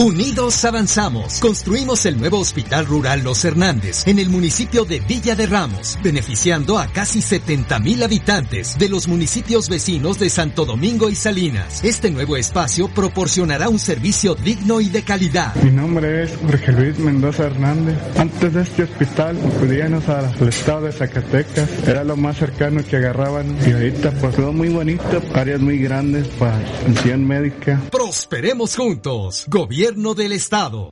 Unidos avanzamos. Construimos el nuevo Hospital Rural Los Hernández en el municipio de Villa de Ramos, beneficiando a casi 70 mil habitantes de los municipios vecinos de Santo Domingo y Salinas. Este nuevo espacio proporcionará un servicio digno y de calidad. Mi nombre es Jorge Luis Mendoza Hernández. Antes de este hospital acudíamos al estado de Zacatecas. Era lo más cercano que agarraban. Y ahorita pues todo muy bonito, áreas muy grandes para atención médica. Prosperemos juntos. Gobierno del Estado.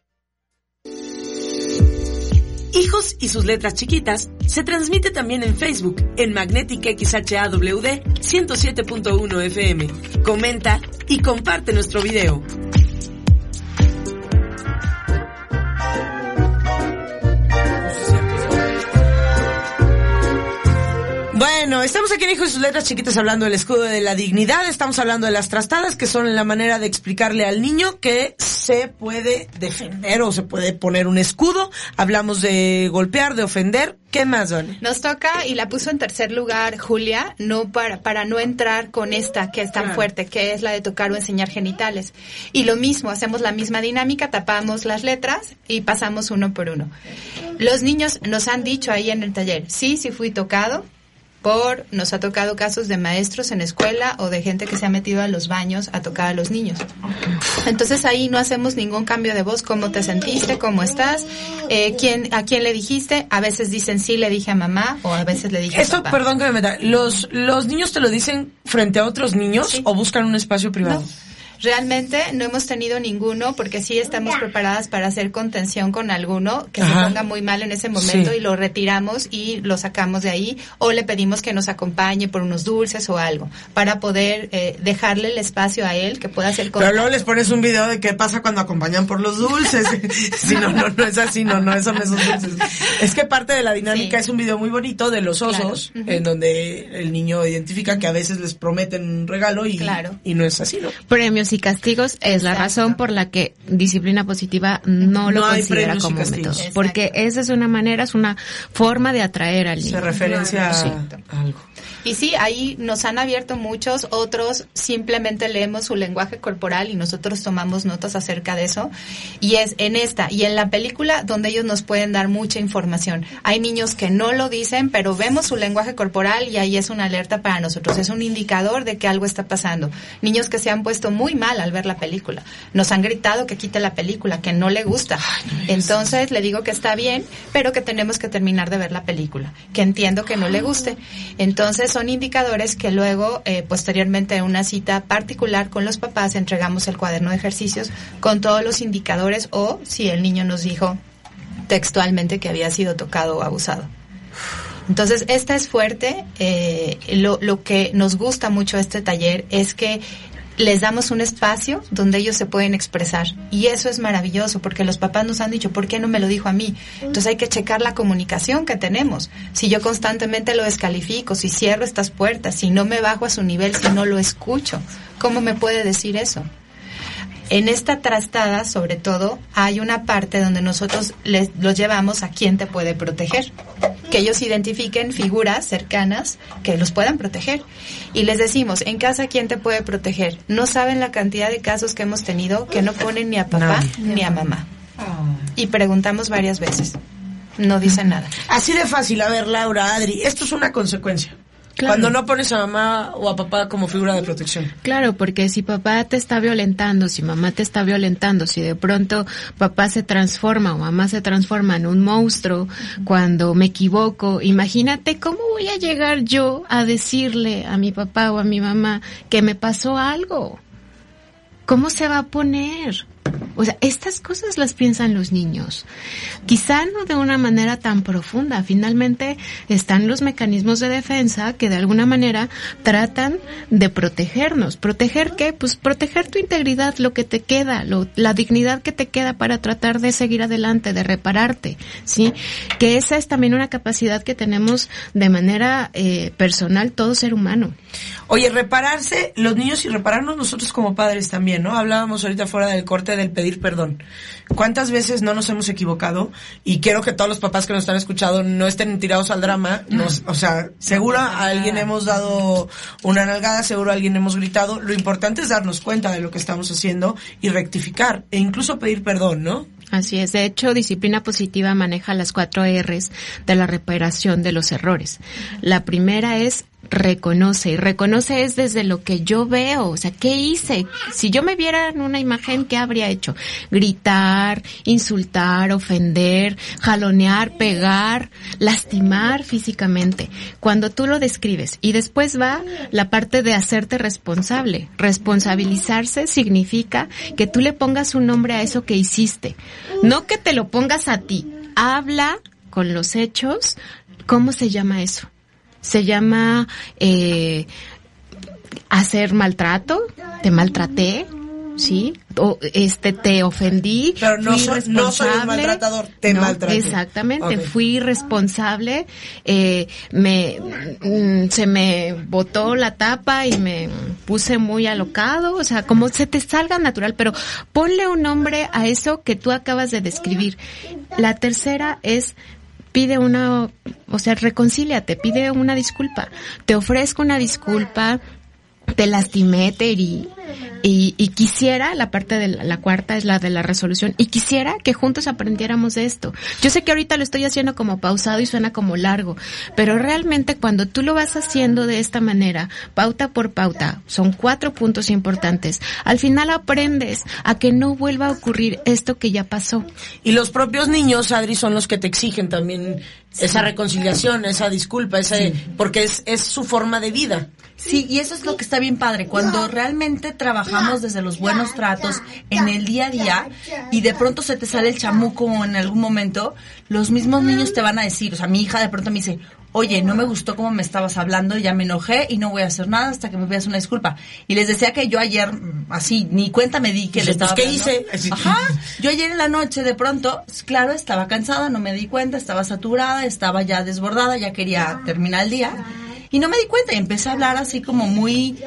Hijos y sus letras chiquitas se transmite también en Facebook en Magnética XHAWD 107.1 FM. Comenta y comparte nuestro video. Bueno, estamos aquí en Hijos y sus letras chiquitas hablando del escudo de la dignidad, estamos hablando de las trastadas, que son la manera de explicarle al niño que se puede defender o se puede poner un escudo. Hablamos de golpear, de ofender. ¿Qué más, Don? Nos toca, y la puso en tercer lugar Julia, no para, para no entrar con esta que es tan Claro. fuerte, que es la de tocar o enseñar genitales. Y lo mismo, hacemos la misma dinámica, tapamos las letras y pasamos uno por uno. Los niños nos han dicho ahí en el taller, sí, sí fui tocado, por, nos ha tocado casos de maestros en escuela o de gente que se ha metido a los baños a tocar a los niños. Entonces ahí no hacemos ningún cambio de voz, cómo te sentiste, cómo estás, eh, quién, a quién le dijiste, a veces dicen sí le dije a mamá o a veces le dije a Esto, papá. perdón que me meta, ¿los, los niños te lo dicen frente a otros niños o buscan un espacio privado? Realmente no hemos tenido ninguno porque sí estamos preparadas para hacer contención con alguno que Ajá. se ponga muy mal en ese momento Sí. y lo retiramos y lo sacamos de ahí o le pedimos que nos acompañe por unos dulces o algo para poder eh, dejarle el espacio a él que pueda hacer Pero luego les pones un video de qué pasa cuando acompañan por los dulces. si no, no, no es así, no, no son esos dulces. Es que parte de la dinámica es un video muy bonito de los osos, Claro. En donde el niño identifica que a veces les prometen un regalo y, y no es así, ¿no? Premios y castigos es la razón por la que disciplina positiva no lo No considera como método. Porque esa es una manera, es una forma de atraer al niño. Se referencia Sí. a algo. Y sí, ahí nos han abierto muchos, otros simplemente leemos su lenguaje corporal y nosotros tomamos notas acerca de eso. Y es en esta y en la película donde ellos nos pueden dar mucha información. Hay niños que no lo dicen, pero vemos su lenguaje corporal y ahí es una alerta para nosotros. Es un indicador de que algo está pasando. Niños que se han puesto muy mal al ver la película. Nos han gritado que quite la película, que no le gusta. Entonces le digo que está bien, pero que tenemos que terminar de ver la película, que entiendo que no le guste. Entonces son indicadores que luego, eh, posteriormente en una cita particular con los papás, entregamos el cuaderno de ejercicios con todos los indicadores o si el niño nos dijo textualmente que había sido tocado o abusado. Entonces, esta es fuerte. eh, lo, lo que nos gusta mucho este taller es que les damos un espacio donde ellos se pueden expresar. Y eso es maravilloso porque los papás nos han dicho, ¿por qué no me lo dijo a mí? Entonces hay que checar la comunicación que tenemos. Si yo constantemente lo descalifico, si cierro estas puertas, si no me bajo a su nivel, si no lo escucho, ¿cómo me puede decir eso? En esta trastada, sobre todo, hay una parte donde nosotros les, los llevamos a quien te puede proteger. Que ellos identifiquen figuras cercanas que los puedan proteger. Y les decimos, en casa, ¿quién te puede proteger? No saben la cantidad de casos que hemos tenido que no ponen ni a papá ni a mamá. Y preguntamos varias veces. No dicen nada. Así de fácil, a ver, Laura, Adri, esto es una consecuencia. Cuando no pones a mamá o a papá como figura de protección. Claro, porque si papá te está violentando, si mamá te está violentando, si de pronto papá se transforma o mamá se transforma en un monstruo cuando me equivoco, imagínate cómo voy a llegar yo a decirle a mi papá o a mi mamá que me pasó algo. ¿Cómo se va a poner? O sea, estas cosas las piensan los niños. Quizá no de una manera tan profunda. Finalmente están los mecanismos de defensa que de alguna manera tratan de protegernos. ¿Proteger qué? Pues proteger tu integridad, lo que te queda, lo- la dignidad que te queda para tratar de seguir adelante, de repararte, ¿sí? Que esa es también una capacidad que tenemos de manera eh, personal todo ser humano. Oye, repararse, los niños y repararnos nosotros como padres también, ¿no? Hablábamos ahorita fuera del corte del pedir perdón. ¿Cuántas veces no nos hemos equivocado? Y quiero que todos los papás que nos están escuchando no estén tirados al drama. Nos, o sea, seguro a alguien hemos dado una nalgada, seguro a alguien hemos gritado. Lo importante es darnos cuenta de lo que estamos haciendo y rectificar e incluso pedir perdón, ¿no? Así es. De hecho, disciplina positiva maneja las cuatro R's de la reparación de los errores. La primera es reconoce. Y reconoce es desde lo que yo veo. O sea, ¿qué hice? Si yo me viera en una imagen, ¿qué habría hecho? Gritar, insultar, ofender, jalonear, pegar, lastimar físicamente. Cuando tú lo describes. Y después va la parte de hacerte responsable. Responsabilizarse significa que tú le pongas un nombre a eso que hiciste. No que te lo pongas a ti. Habla con los hechos. ¿Cómo se llama eso? Se llama eh, hacer maltrato. Te maltraté. ¿Sí? o, este te ofendí, Pero no fui soy- no soy un responsable. maltratador, te No, maltraté. Exactamente, fui responsable, eh, me mm, se me botó la tapa y me puse muy alocado, o sea, como se te salga natural, pero ponle un nombre a eso que tú acabas de describir. La tercera es pide una, o sea, reconcíliate, pide una disculpa. Te ofrezco una disculpa, te lastimé, te herí. Y, y quisiera, la parte de la, la cuarta es la de la resolución, y quisiera que juntos aprendiéramos de esto. Yo sé que ahorita lo estoy haciendo como pausado y suena como largo, pero realmente cuando tú lo vas haciendo de esta manera, pauta por pauta, son cuatro puntos importantes, al final aprendes a que no vuelva a ocurrir esto que ya pasó. Y los propios niños, Adri, son los que te exigen también esa reconciliación, esa disculpa, ese, porque es, es su forma de vida. Sí, y eso es lo que está bien padre, cuando realmente trabajamos desde los buenos tratos en el día a día y de pronto se te sale el chamuco en algún momento, los mismos niños te van a decir, o sea, mi hija de pronto me dice, oye, no me gustó cómo me estabas hablando, ya me enojé y no voy a hacer nada hasta que me pidas una disculpa. Y les decía que yo ayer, mm, así, ni cuenta me di que le estaba pues, ¿qué hablando. hice? Ajá, yo ayer en la noche de pronto, claro, estaba cansada, no me di cuenta, estaba saturada, estaba ya desbordada, ya quería terminar el día. Y no me di cuenta y empecé a hablar así como muy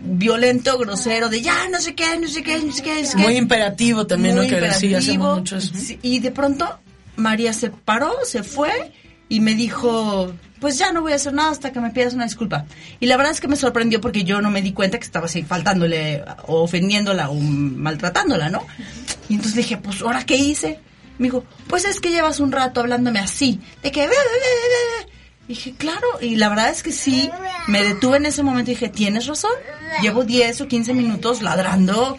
violento, grosero, de ya, no sé qué, no sé qué, no sé qué. qué. Muy imperativo también, Muy ¿no? Que hacemos imperativo. mucho eso. Y de pronto María se paró, se fue y me dijo, pues ya no voy a hacer nada hasta que me pidas una disculpa. Y la verdad es que me sorprendió porque yo no me di cuenta que estaba así faltándole o ofendiéndola o maltratándola, ¿no? Y entonces dije, pues ahora qué hice. Me dijo, pues es que llevas un rato hablándome así, de que... "Ve, ve, ve, ve, ve". Dije, claro, y la verdad es que sí, me detuve en ese momento y dije, tienes razón, llevo 10 o 15 minutos ladrando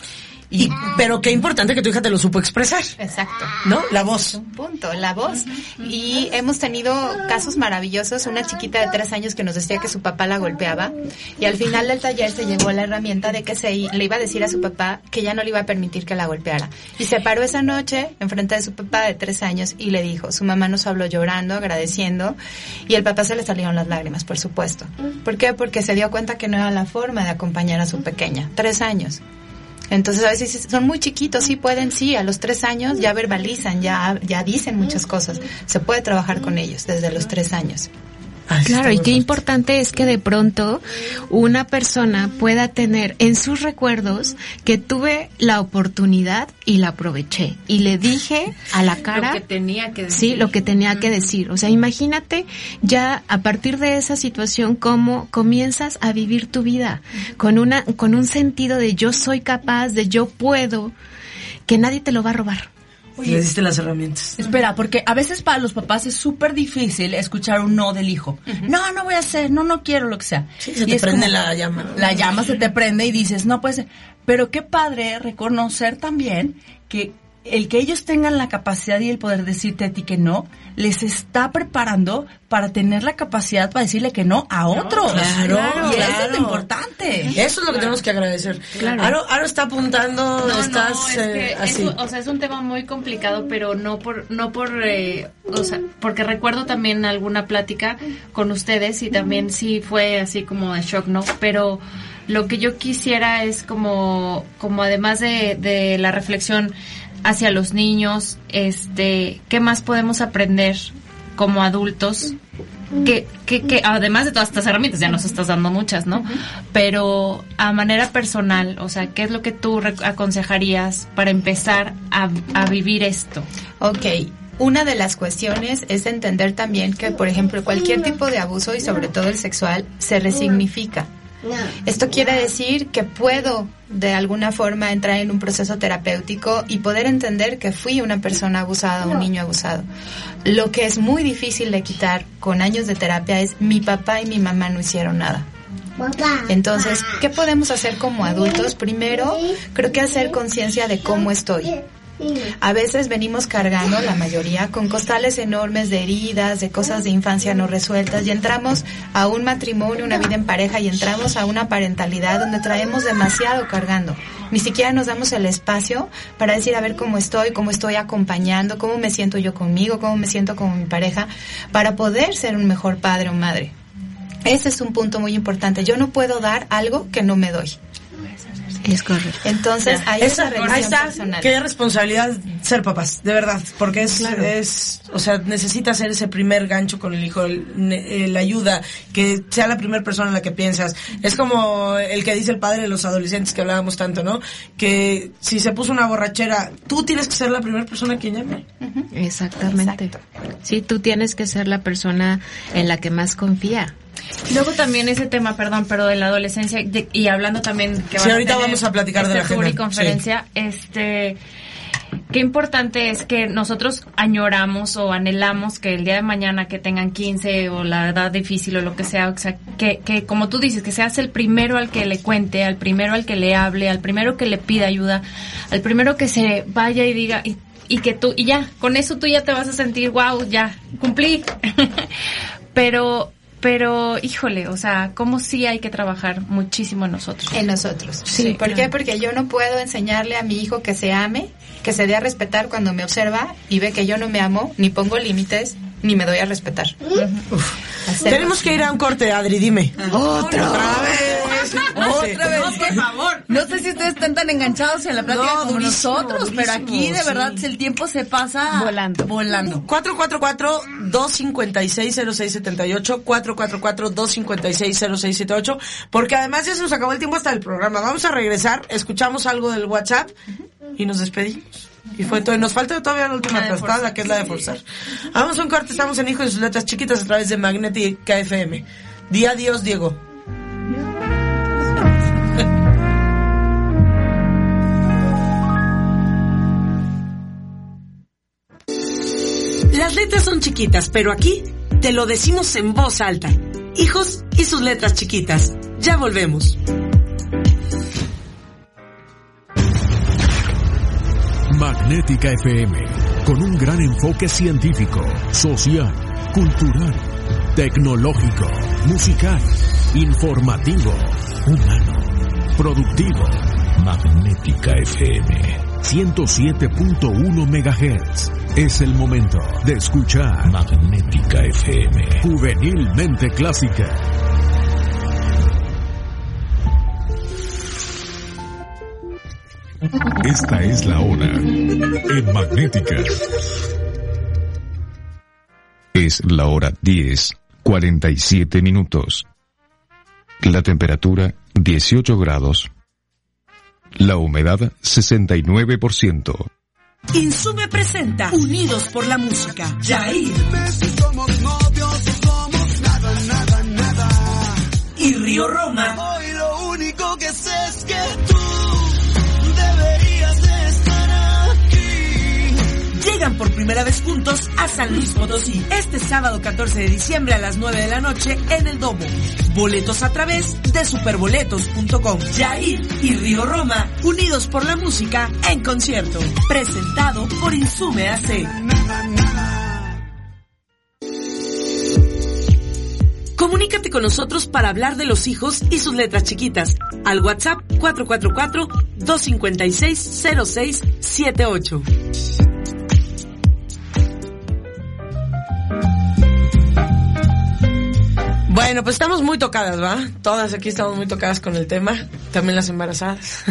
Y, pero qué importante que tu hija te lo supo expresar, Exacto. ¿no? La voz. Un punto, la voz. Y hemos tenido casos maravillosos. Una chiquita de tres años que nos decía que su papá la golpeaba y al final del taller se llevó la herramienta de que se le iba a decir a su papá que ya no le iba a permitir que la golpeara. Y se paró esa noche enfrente de su papá de tres años y le dijo, su mamá nos habló llorando, agradeciendo y el papá se le salieron las lágrimas, por supuesto. ¿Por qué? Porque se dio cuenta que no era la forma de acompañar a su pequeña. Tres años. Entonces a veces son muy chiquitos, sí pueden, sí, a los tres años ya verbalizan, ya, ya dicen muchas cosas. Se puede trabajar con ellos desde los tres años. Claro, y qué importante es que de pronto una persona pueda tener en sus recuerdos que tuve la oportunidad y la aproveché y le dije a la cara Lo que tenía que decir. Sí, lo que tenía que decir. O sea, imagínate ya a partir de esa situación cómo comienzas a vivir tu vida con una con un sentido de yo soy capaz, de yo puedo, que nadie te lo va a robar. Le diste las herramientas. Espera, porque a veces para los papás es súper difícil escuchar un no del hijo. No, no voy a hacer, no, no quiero, lo que sea. Sí, se Y te prende como- la llama. La llama se te prende y dices, no puede ser. Pero qué padre reconocer también que el que ellos tengan la capacidad y el poder decirte a ti que no, les está preparando para tener la capacidad para decirle que no a otros. Claro, y eso es claro. lo importante. Eso es lo que tenemos que agradecer. Claro. Aro, Aro está apuntando, No, estás no, es eh, que así. es, o sea, es un tema muy complicado, pero no por, no por, eh, o sea, porque recuerdo también alguna plática con ustedes y también sí fue así como de shock, ¿no? Pero lo que yo quisiera es como, como además de, de la reflexión hacia los niños, este, ¿qué más podemos aprender como adultos? Que, que, que además de todas estas herramientas, ya nos estás dando muchas, ¿no? Pero a manera personal, o sea, ¿qué es lo que tú aconsejarías para empezar a, a vivir esto? Ok. Una de las cuestiones es entender también que, por ejemplo, cualquier tipo de abuso y sobre todo el sexual se resignifica. Esto quiere decir que puedo de alguna forma entrar en un proceso terapéutico y poder entender que fui una persona abusada, un niño abusado. Lo que es muy difícil de quitar con años de terapia es mi papá y mi mamá no hicieron nada. Entonces, ¿qué podemos hacer como adultos? Primero, creo que hacer conciencia de cómo estoy. A veces venimos cargando, la mayoría, con costales enormes de heridas, de cosas de infancia no resueltas y entramos a un matrimonio, una vida en pareja y entramos a una parentalidad donde traemos demasiado cargando. Ni siquiera nos damos el espacio para decir a ver cómo estoy, cómo estoy acompañando, cómo me siento yo conmigo, cómo me siento con mi pareja, para poder ser un mejor padre o madre. Ese es un punto muy importante. Yo no puedo dar algo que no me doy. Es correcto. Entonces, ahí Esa- relación ahí está, personal. qué responsabilidad ser papás, de verdad, porque es, es, o sea, necesita ser ese primer gancho con el hijo, la ayuda, que sea la primera persona en la que piensas. Es como el que dice el padre de los adolescentes que hablábamos tanto, ¿no? Que si se puso una borrachera, tú tienes que ser la primera persona que llame. Exactamente. Sí, tú tienes que ser la persona en la que más confía. Luego también ese tema, perdón, pero de la adolescencia de- y hablando también que Sí, ahorita tener vamos a platicar de este la tour y agenda, conferencia, este qué importante es que nosotros añoramos o anhelamos que el día de mañana que tengan 15 o la edad difícil o lo que sea, o sea, que, que como tú dices, que seas el primero al que le cuente, al primero al que le hable, al primero que le pida ayuda, al primero que se vaya y diga y, y que tú y ya, con eso tú ya te vas a sentir wow, ya cumplí. pero pero híjole, o sea, como sí hay que trabajar muchísimo en nosotros. En nosotros. Sí, Sí, ¿por claro. qué? Porque yo no puedo enseñarle a mi hijo que se ame, que se dé a respetar cuando me observa y ve que yo no me amo, ni pongo límites, ni me doy a respetar. Tenemos que ir a un corte, Adri, dime. Otra vez. Otra vez. No, por favor. No sé si ustedes están tan enganchados en la plática No, como durísimo, nosotros, pero aquí de verdad sí. el tiempo se pasa volando. Volando. 444-256-0678, 444-256-0678, porque además ya se nos acabó el tiempo hasta el programa. Vamos a regresar, escuchamos algo del WhatsApp y nos despedimos. Y fue todo. Y nos falta todavía la última trastada, que es la de forzar. Vamos a un corte, estamos en Hijos de sus letras chiquitas a través de Magnetic FM. Di adiós, Diego. Las letras son chiquitas, pero aquí te lo decimos en voz alta. Hijos y sus letras chiquitas. Ya volvemos. Magnética FM, con un gran enfoque científico, social, cultural, tecnológico, musical, informativo, humano, productivo. Magnética FM, 107.1 MHz. Es el momento de escuchar Magnética FM, juvenilmente clásica. Esta es la hora en Magnética. Es la hora 10, 47 minutos. La temperatura 18 grados. La humedad 69%. Insume presenta Unidos por la Música. Jair. somos novios somos nada, nada, nada. Y Río Roma. Por primera vez juntos a San Luis Potosí. Este sábado 14 de diciembre a las 9 de la noche en el Domo. Boletos a través de superboletos.com. Jair y Río Roma, unidos por la música en concierto. Presentado por Insume AC. Comunícate con nosotros para hablar de los hijos y sus letras chiquitas al WhatsApp 444-256-0678. Bueno, pues estamos muy tocadas, ¿va? Todas aquí estamos muy tocadas con el tema, también las embarazadas.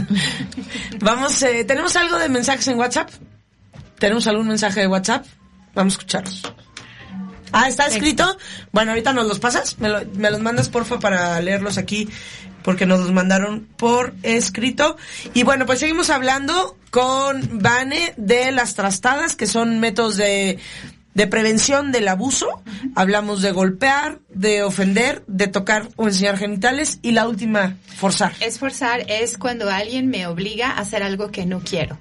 Vamos, eh, ¿tenemos algo de mensajes en WhatsApp? ¿Tenemos algún mensaje de WhatsApp? Vamos a escucharlos. Ah, ¿está escrito? Bueno, ahorita nos los pasas, me, lo- me los mandas porfa para leerlos aquí, porque nos los mandaron por escrito. Y bueno, pues seguimos hablando con Vane de las trastadas, que son métodos de, de prevención del abuso. Hablamos de golpear, de ofender, de tocar o enseñar genitales y la última, forzar. Esforzar es cuando alguien me obliga a hacer algo que no quiero.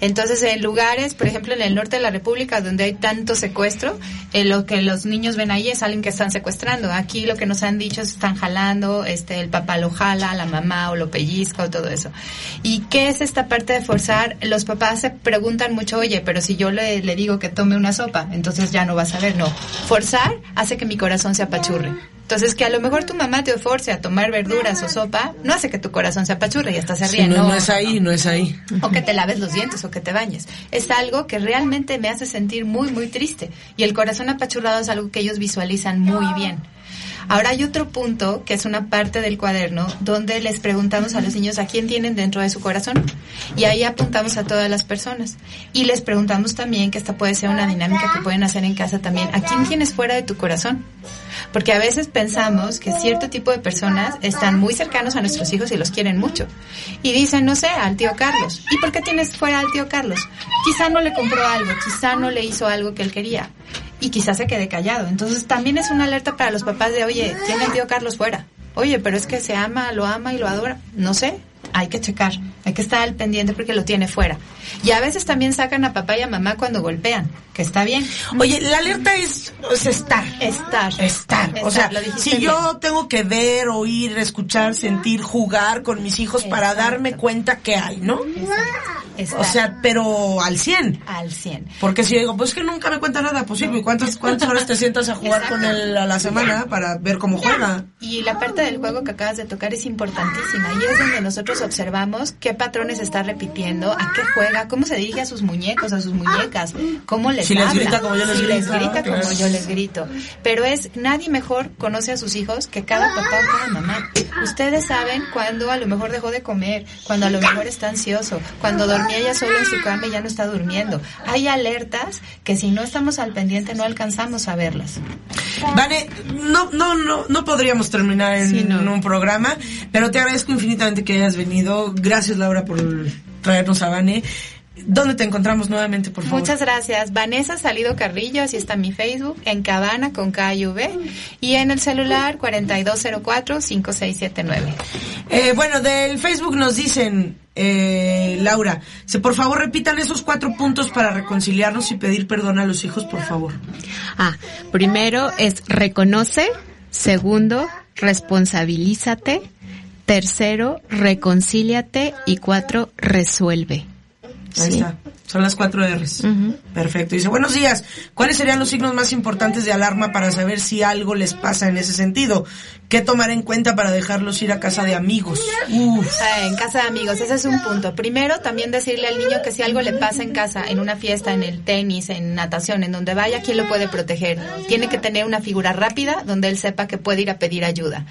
Entonces, en lugares, por ejemplo, en el norte de la República, donde hay tanto secuestro, eh, lo que los niños ven ahí es alguien que están secuestrando. Aquí lo que nos han dicho es están jalando, este, el papá lo jala, la mamá o lo pellizca o todo eso. ¿Y qué es esta parte de forzar? Los papás se preguntan mucho, oye, pero si yo le, le digo que tome una sopa, entonces ya no va a saber. No. Forzar hace que mi corazón se apachurre. Entonces, que a lo mejor tu mamá te force a tomar verduras o sopa, no hace que tu corazón se apachurre y hasta se Sí, no, no es ahí, no es ahí. O que te laves los dientes o que te bañes. Es algo que realmente me hace sentir muy, muy triste. Y el corazón apachurrado es algo que ellos visualizan muy bien. Ahora hay otro punto, que es una parte del cuaderno, donde les preguntamos a los niños a quién tienen dentro de su corazón. Y ahí apuntamos a todas las personas. Y les preguntamos también, que esta puede ser una dinámica que pueden hacer en casa también, ¿a quién tienes fuera de tu corazón? Porque a veces pensamos que cierto tipo de personas están muy cercanos a nuestros hijos y los quieren mucho. Y dicen, no sé, al tío Carlos. ¿Y por qué tienes fuera al tío Carlos? Quizá no le compró algo, quizá no le hizo algo que él quería. Y quizá se quede callado. Entonces también es una alerta para los papás de, oye, tiene al tío Carlos fuera. Oye, pero es que se ama, lo ama y lo adora. No sé, hay que checar, hay que estar al pendiente porque lo tiene fuera. Y a veces también sacan a papá y a mamá cuando golpean, que está bien. Oye, la alerta es, es estar. Estar. Estar. O sea, si bien. yo tengo que ver, oír, escuchar, sentir, jugar con mis hijos para darme cuenta que hay, ¿no? O sea, pero al 100. Al 100. Porque si yo digo, pues que nunca me cuenta nada, pues sí, ¿y cuántas, cuántas horas te sientas a jugar con él a la semana para ver cómo juega? Y la parte del juego que acabas de tocar es importantísima y es donde nosotros observamos qué patrones está repitiendo, a qué juega, cómo se dirige a sus muñecos, a sus muñecas, cómo les Si les habla, grita como yo les si les grito, grita claro. como yo les grito. Pero es nadie mejor conoce a sus hijos que cada papá o cada mamá. Ustedes saben cuando a lo mejor dejó de comer, cuando a lo mejor está ansioso, cuando dormía ya solo en su cama y ya no está durmiendo. Hay alertas que si no estamos al pendiente no alcanzamos a verlas. Vane, no, no, no, no podríamos terminar en, en un programa, pero te agradezco infinitamente que hayas venido. Gracias, Laura, por traernos a Vane. ¿Dónde te encontramos nuevamente, por favor? Muchas gracias. Vanessa Salido Carrillo, así está mi Facebook, en Cabana con K y V, y en el celular 4204-5679. Eh, bueno, del Facebook nos dicen, eh, Laura, se por favor repitan esos cuatro puntos para reconciliarnos y pedir perdón a los hijos, por favor. Ah, primero es reconoce, segundo, responsabilízate, tercero, reconcíliate y cuatro, resuelve. Ahí Sí. está. Son las cuatro R's. Perfecto. Dice, buenos días. ¿Cuáles serían los signos más importantes de alarma para saber si algo les pasa en ese sentido? ¿Qué tomar en cuenta para dejarlos ir a casa de amigos? Uf. Ah, en casa de amigos, ese es un punto. Primero, también decirle al niño que si algo le pasa en casa, en una fiesta, en el tenis, en natación, en donde vaya, ¿quién lo puede proteger? Tiene que tener una figura rápida donde él sepa que puede ir a pedir ayuda.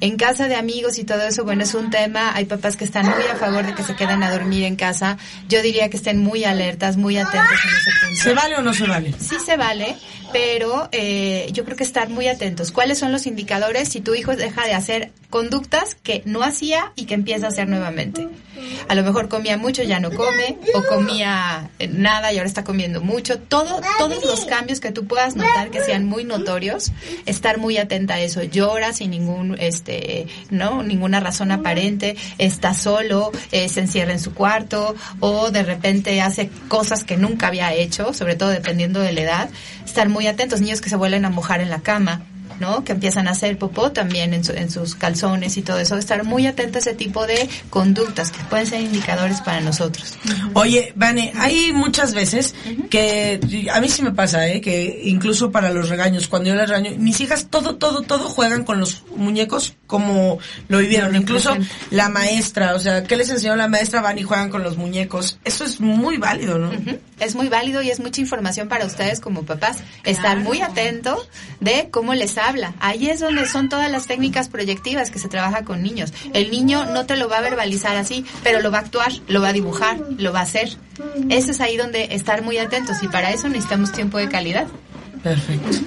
En casa de amigos y todo eso, bueno, es un tema. Hay papás que están muy a favor de que se queden a dormir en casa. Yo diría que estén muy alertas, muy atentos en ese punto. ¿Se vale o no se vale? Sí se vale, pero eh, yo creo que estar muy atentos. ¿Cuáles son los indicadores si tu hijo deja de hacer conductas que no hacía y que empieza a hacer nuevamente? A lo mejor comía mucho, ya no come, o comía eh, nada y ahora está comiendo mucho. Todo, todos los cambios que tú puedas notar que sean muy notorios, estar muy atenta a eso. Llora sin ningún, este, no, ninguna razón aparente, está solo, eh, se encierra en su cuarto, o de repente hace cosas que nunca había hecho, sobre todo dependiendo de la edad. Estar muy atentos, niños que se vuelven a mojar en la cama. ¿No? Que empiezan a hacer popó también en, su- en sus calzones y todo eso. Estar muy atento a ese tipo de conductas que pueden ser indicadores para nosotros. Oye, Vane, hay muchas veces que a mí sí me pasa, ¿eh? Que incluso para los regaños, cuando yo les regaño, mis hijas todo, todo, todo juegan con los muñecos como lo vivieron. Incluso la maestra, o sea, ¿qué les enseñó la maestra? Van y juegan con los muñecos. Eso es muy válido, ¿no? Es muy válido y es mucha información para ustedes como papás. Estar muy atento de cómo les habla. Ahí es donde son todas las técnicas proyectivas que se trabaja con niños. El niño no te lo va a verbalizar así, pero lo va a actuar, lo va a dibujar, lo va a hacer. Eso es ahí donde estar muy atentos y para eso necesitamos tiempo de calidad. Perfecto.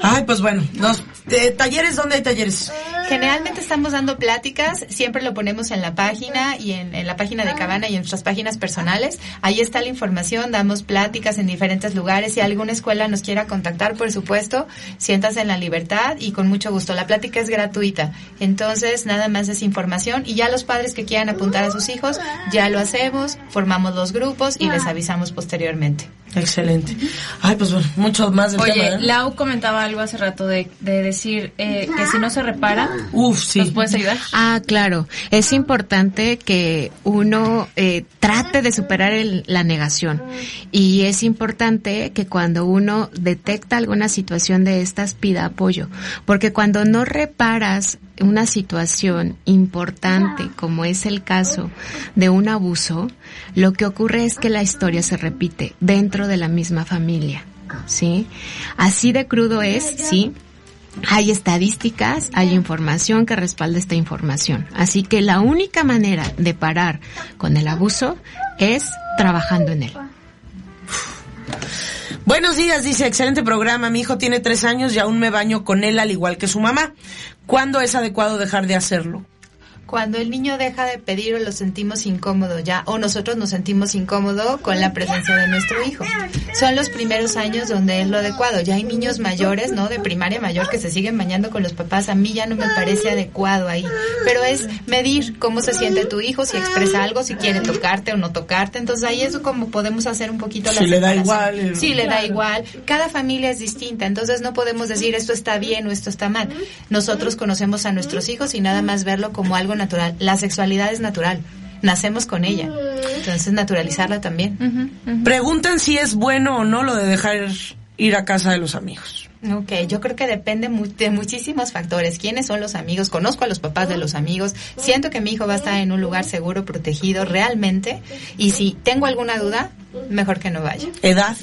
Ay, pues bueno, los eh, talleres, ¿dónde hay talleres? Generalmente estamos dando pláticas, siempre lo ponemos en la página y en, en la página de Cabana y en nuestras páginas personales. Ahí está la información, damos pláticas en diferentes lugares. Si alguna escuela nos quiera contactar, por supuesto, siéntase en la libertad y con mucho gusto. La plática es gratuita, entonces nada más es información y ya los padres que quieran apuntar a sus hijos, ya lo hacemos, formamos los grupos y les avisamos posteriormente. Excelente. Ay, pues bueno, mucho más del Oye, tema. ¿eh? Lau comentaba algo hace rato de, de decir eh, que si no se repara, Uf, sí. ¿nos puedes ayudar? Ah, claro. Es importante que uno eh, trate de superar el- la negación. Y es importante que cuando uno detecta alguna situación de estas, pida apoyo. Porque cuando no reparas una situación importante, como es el caso de un abuso, lo que ocurre es que la historia se repite dentro de la misma familia. ¿Sí? Así de crudo es, sí, hay estadísticas, hay información que respalda esta información. Así que la única manera de parar con el abuso es trabajando en él. Buenos días, dice, excelente programa. Mi hijo tiene tres años y aún me baño con él al igual que su mamá. ¿Cuándo es adecuado dejar de hacerlo? Cuando el niño deja de pedir o lo sentimos incómodo ya, o nosotros nos sentimos incómodo con la presencia de nuestro hijo. Son los primeros años donde es lo adecuado. Ya hay niños mayores, ¿no? De primaria mayor que se siguen bañando con los papás. A mí ya no me parece adecuado ahí. Pero es medir cómo se siente tu hijo, si expresa algo, si quiere tocarte o no tocarte. Entonces ahí es como podemos hacer un poquito la Si le da igual, eh, Sí, le da igual. Cada familia es distinta. Entonces no podemos decir esto está bien o esto está mal. Nosotros conocemos a nuestros hijos y nada más verlo como algo natural. La sexualidad es natural. Nacemos con ella. Entonces naturalizarla también. Preguntan si es bueno o no lo de dejar ir a casa de los amigos. Ok, yo creo que depende mu- de muchísimos factores. ¿Quiénes son los amigos? Conozco a los papás de los amigos. Siento que mi hijo va a estar en un lugar seguro, protegido realmente. Y si tengo alguna duda, mejor que no vaya. ¿Edad?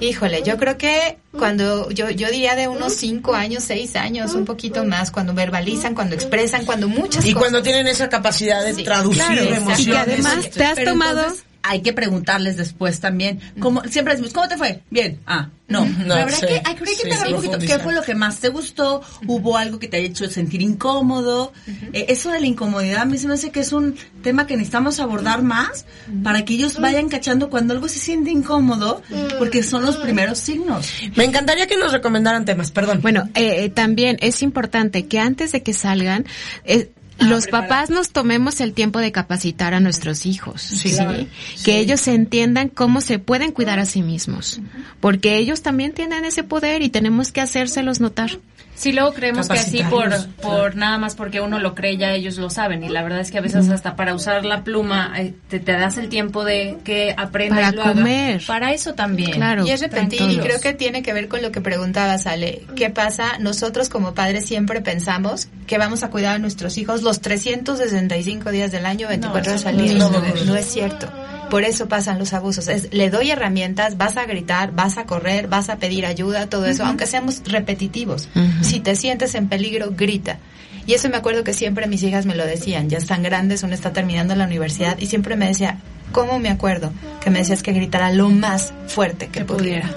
Híjole, yo creo que cuando yo, yo diría de unos cinco años, seis años, un poquito más, cuando verbalizan, cuando expresan, cuando muchas Y cosas. cuando tienen esa capacidad de traducir claro, emociones. Y que además te has Pero tomado- entonces hay que preguntarles después también. ¿Cómo, siempre decimos, ¿cómo te fue? Bien. Ah, no. No, la verdad sí, que hay, que sí, un poquito. ¿Qué fue lo que más te gustó? ¿Hubo algo que te haya hecho sentir incómodo? Eh, eso de la incomodidad a mí se me hace que es un tema que necesitamos abordar más para que ellos vayan cachando cuando algo se siente incómodo, porque son los primeros signos. Me encantaría que nos recomendaran temas, perdón. Bueno, eh, eh, también es importante que antes de que salgan, eh, los papás nos tomemos el tiempo de capacitar a nuestros hijos, ¿sí? Claro. Que ellos entiendan cómo se pueden cuidar a sí mismos, porque ellos también tienen ese poder y tenemos que hacérselos notar. Sí, luego creemos que así por, por nada más porque uno lo cree ya ellos lo saben y la verdad es que a veces hasta para usar la pluma eh, te, te das el tiempo de que aprenda Para y lo haga. comer. Para eso también. Claro. Y es repetir, y creo que tiene que ver con lo que preguntabas, Ale. ¿Qué pasa? Nosotros como padres siempre pensamos que vamos a cuidar a nuestros hijos los 365 días del año, 24 horas al día. no, No, no, no. no es cierto. Por eso pasan los abusos. Es, le doy herramientas, vas a gritar, vas a correr, vas a pedir ayuda, todo eso, aunque seamos repetitivos. Si te sientes en peligro, grita. Y eso me acuerdo que siempre mis hijas me lo decían, ya están grandes, una está terminando la universidad y siempre me decía, ¿cómo me acuerdo? Que me decías que gritara lo más fuerte que, pudiera.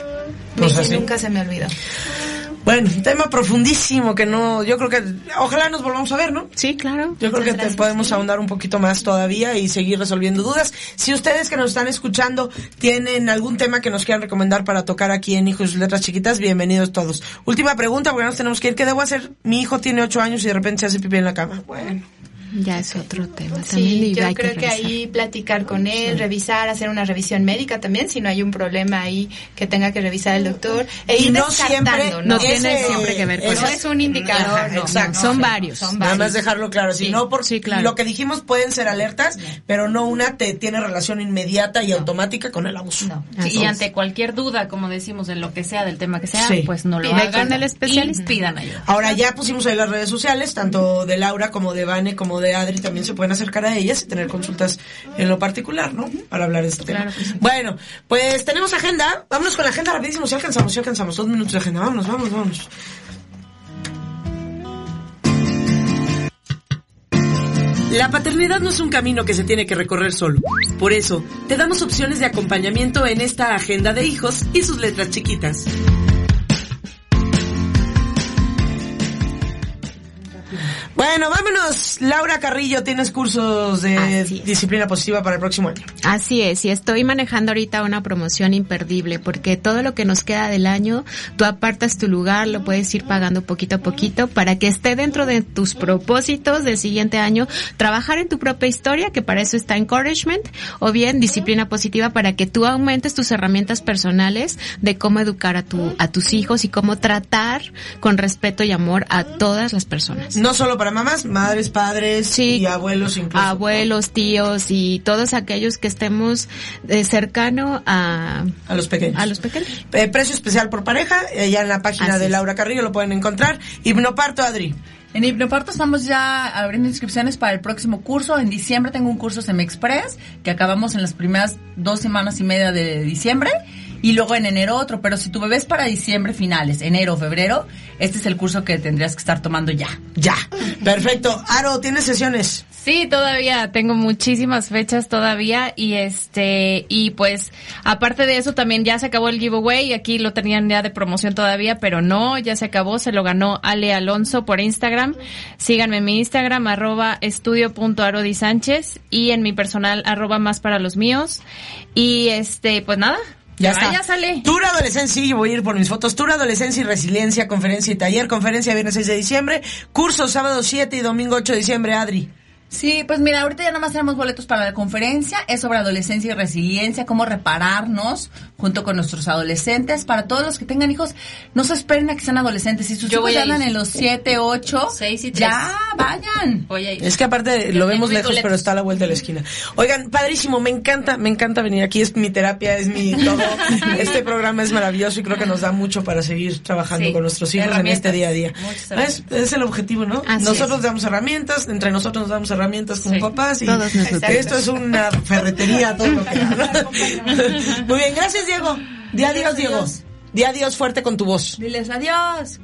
Pues Y nunca se me olvidó. Bueno, tema profundísimo que no, yo creo que, ojalá nos volvamos a ver, ¿no? Sí, claro. Yo creo que te podemos ahondar un poquito más todavía y seguir resolviendo dudas. Si ustedes que nos están escuchando tienen algún tema que nos quieran recomendar para tocar aquí en Hijos y Letras Chiquitas, bienvenidos todos. Última pregunta, porque nos tenemos que ir. ¿Qué debo hacer? Mi hijo tiene ocho años y de repente se hace pipí en la cama. Bueno. Ya es otro tema. También Sí, y yo hay creo que, revisar. ahí platicar con él, revisar, hacer una revisión médica también, si no hay un problema ahí que tenga que revisar el doctor. E ir no siempre- ¿no? No Ese- tiene siempre que ver con ese- no eso. es un indicador, Ajá, no, exacto. no, Son varios. Son Nada más dejarlo claro, si Sí. no por Sí, claro. lo que dijimos pueden ser alertas, pero no una te tiene relación inmediata y automática con el abuso. No. Sí, y ante cualquier duda, como decimos, de lo que sea, del tema que sea, Sí. pues no lo hagan. el especialista. Y pidan ayuda. Ahora ya pusimos ahí las redes sociales, tanto de Laura como de Vane como de Adri, también se pueden acercar a ellas y tener consultas en lo particular, ¿no? Para hablar de este tema. Claro que sí. Bueno, pues tenemos agenda. Vámonos con la agenda rapidísimo, si alcanzamos, si alcanzamos. Dos minutos de agenda. Vámonos, vámonos, vámonos. La paternidad no es un camino que se tiene que recorrer solo. Por eso, te damos opciones de acompañamiento en esta agenda de hijos y sus letras chiquitas. Bueno, vámonos. Laura Carrillo, tienes cursos de disciplina positiva para el próximo año. Así es, y estoy manejando ahorita una promoción imperdible porque todo lo que nos queda del año, tú apartas tu lugar, lo puedes ir pagando poquito a poquito para que esté dentro de tus propósitos del siguiente año, trabajar en tu propia historia, que para eso está encouragement, o bien disciplina positiva para que tú aumentes tus herramientas personales de cómo educar a tu a tus hijos y cómo tratar con respeto y amor a todas las personas. No solo para mamás, madres, padres Sí. y abuelos incluso. abuelos, tíos y todos aquellos que estemos eh, cercano a, A los pequeños. a los pequeños. Eh, precio especial por pareja, eh, ya en la página Así de. Laura Carrillo lo pueden encontrar. Hipnoparto, Adri. En Hipnoparto estamos ya abriendo inscripciones para el próximo curso. En diciembre tengo un curso Semexpress que acabamos en las primeras dos semanas y media de diciembre. Y luego en enero otro. Pero si tu bebé es para diciembre finales, enero, febrero, este es el curso que tendrías que estar tomando ya. Ya. Perfecto. Aro, ¿tienes sesiones? Sí, todavía tengo muchísimas fechas todavía y este y pues aparte de eso también ya se acabó el giveaway, aquí lo tenían ya de promoción todavía, pero no, ya se acabó, se lo ganó Ale Alonso por Instagram. Síganme en mi Instagram arroba estudio.arodisánchez y en mi personal arroba más para los míos y este pues nada, Ya está. sale. Tour Adolescencia, yo voy a ir por mis fotos. Tour Adolescencia y Resiliencia, conferencia y taller. Conferencia viernes 6 de diciembre. Curso sábado 7 y domingo 8 de diciembre, Adri. Sí, pues mira, ahorita ya nada más tenemos boletos para la conferencia. Es sobre adolescencia y resiliencia, cómo repararnos junto con nuestros adolescentes. Para todos los que tengan hijos, no se esperen a que sean adolescentes. Si sus Yo hijos voy ya andan en los 7, 8, Seis y tres. ya vayan. Voy a ir. Es que aparte Yo lo vemos lejos, boletos. pero está a la vuelta de la esquina. Oigan, padrísimo, me encanta, me encanta venir aquí. Es mi terapia, es mi todo. Este programa es maravilloso y creo que nos da mucho para seguir trabajando Sí, con nuestros hijos en este día a día. Muchas Ah, Es, es el objetivo, ¿no? Así nosotros es. damos herramientas, entre nosotros nos damos herramientas como Sí. papás y Todos esto es una ferretería todo lo que. Muy bien, gracias Diego. Di adiós, Diego. Di adiós fuerte con tu voz. Diles adiós.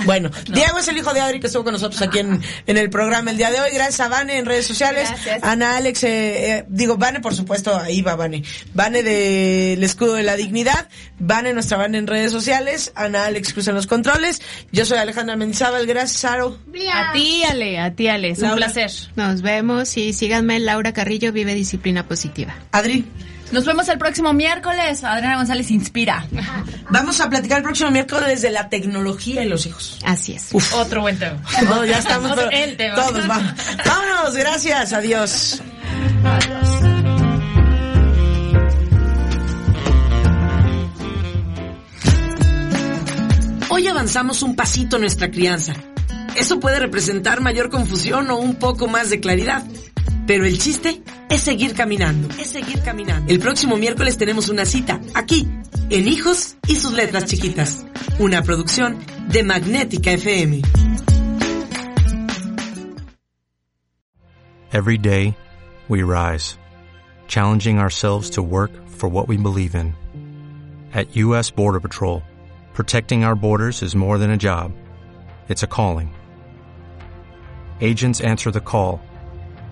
Bueno, Diego es el hijo de Adri que estuvo con nosotros aquí en, en el programa el día de hoy. Gracias a Vane en redes sociales. Gracias. Ana Alex, eh, eh, digo, Vane, por supuesto, ahí va Vane. Vane del Escudo de la Dignidad. Vane, nuestra Vane en redes sociales. Ana Alex Cruz en los controles. Yo soy Alejandra Mendizábal. Gracias, Saro. A ti, Ale, a ti, Ale, es un placer. Nos vemos y síganme Laura Carrillo, Vive Disciplina Positiva. Adri. Nos vemos el próximo miércoles. Adriana González inspira. Vamos a platicar el próximo miércoles de la tecnología y los hijos. Así es. Otro buen tema. No, ya estamos Otro- el tema. todos. va- Vámonos, gracias, adiós. Hoy avanzamos un pasito en nuestra crianza. Eso puede representar mayor confusión o un poco más de claridad. Pero el chiste es seguir caminando, es seguir caminando. El próximo miércoles tenemos una cita, aquí, en Hijos y sus letras chiquitas. Una producción de Magnética FM. Every day, we rise, challenging ourselves to work for what we believe in. At U.S. Border Patrol, protecting our borders is more than a job, it's a calling. Agents answer the call,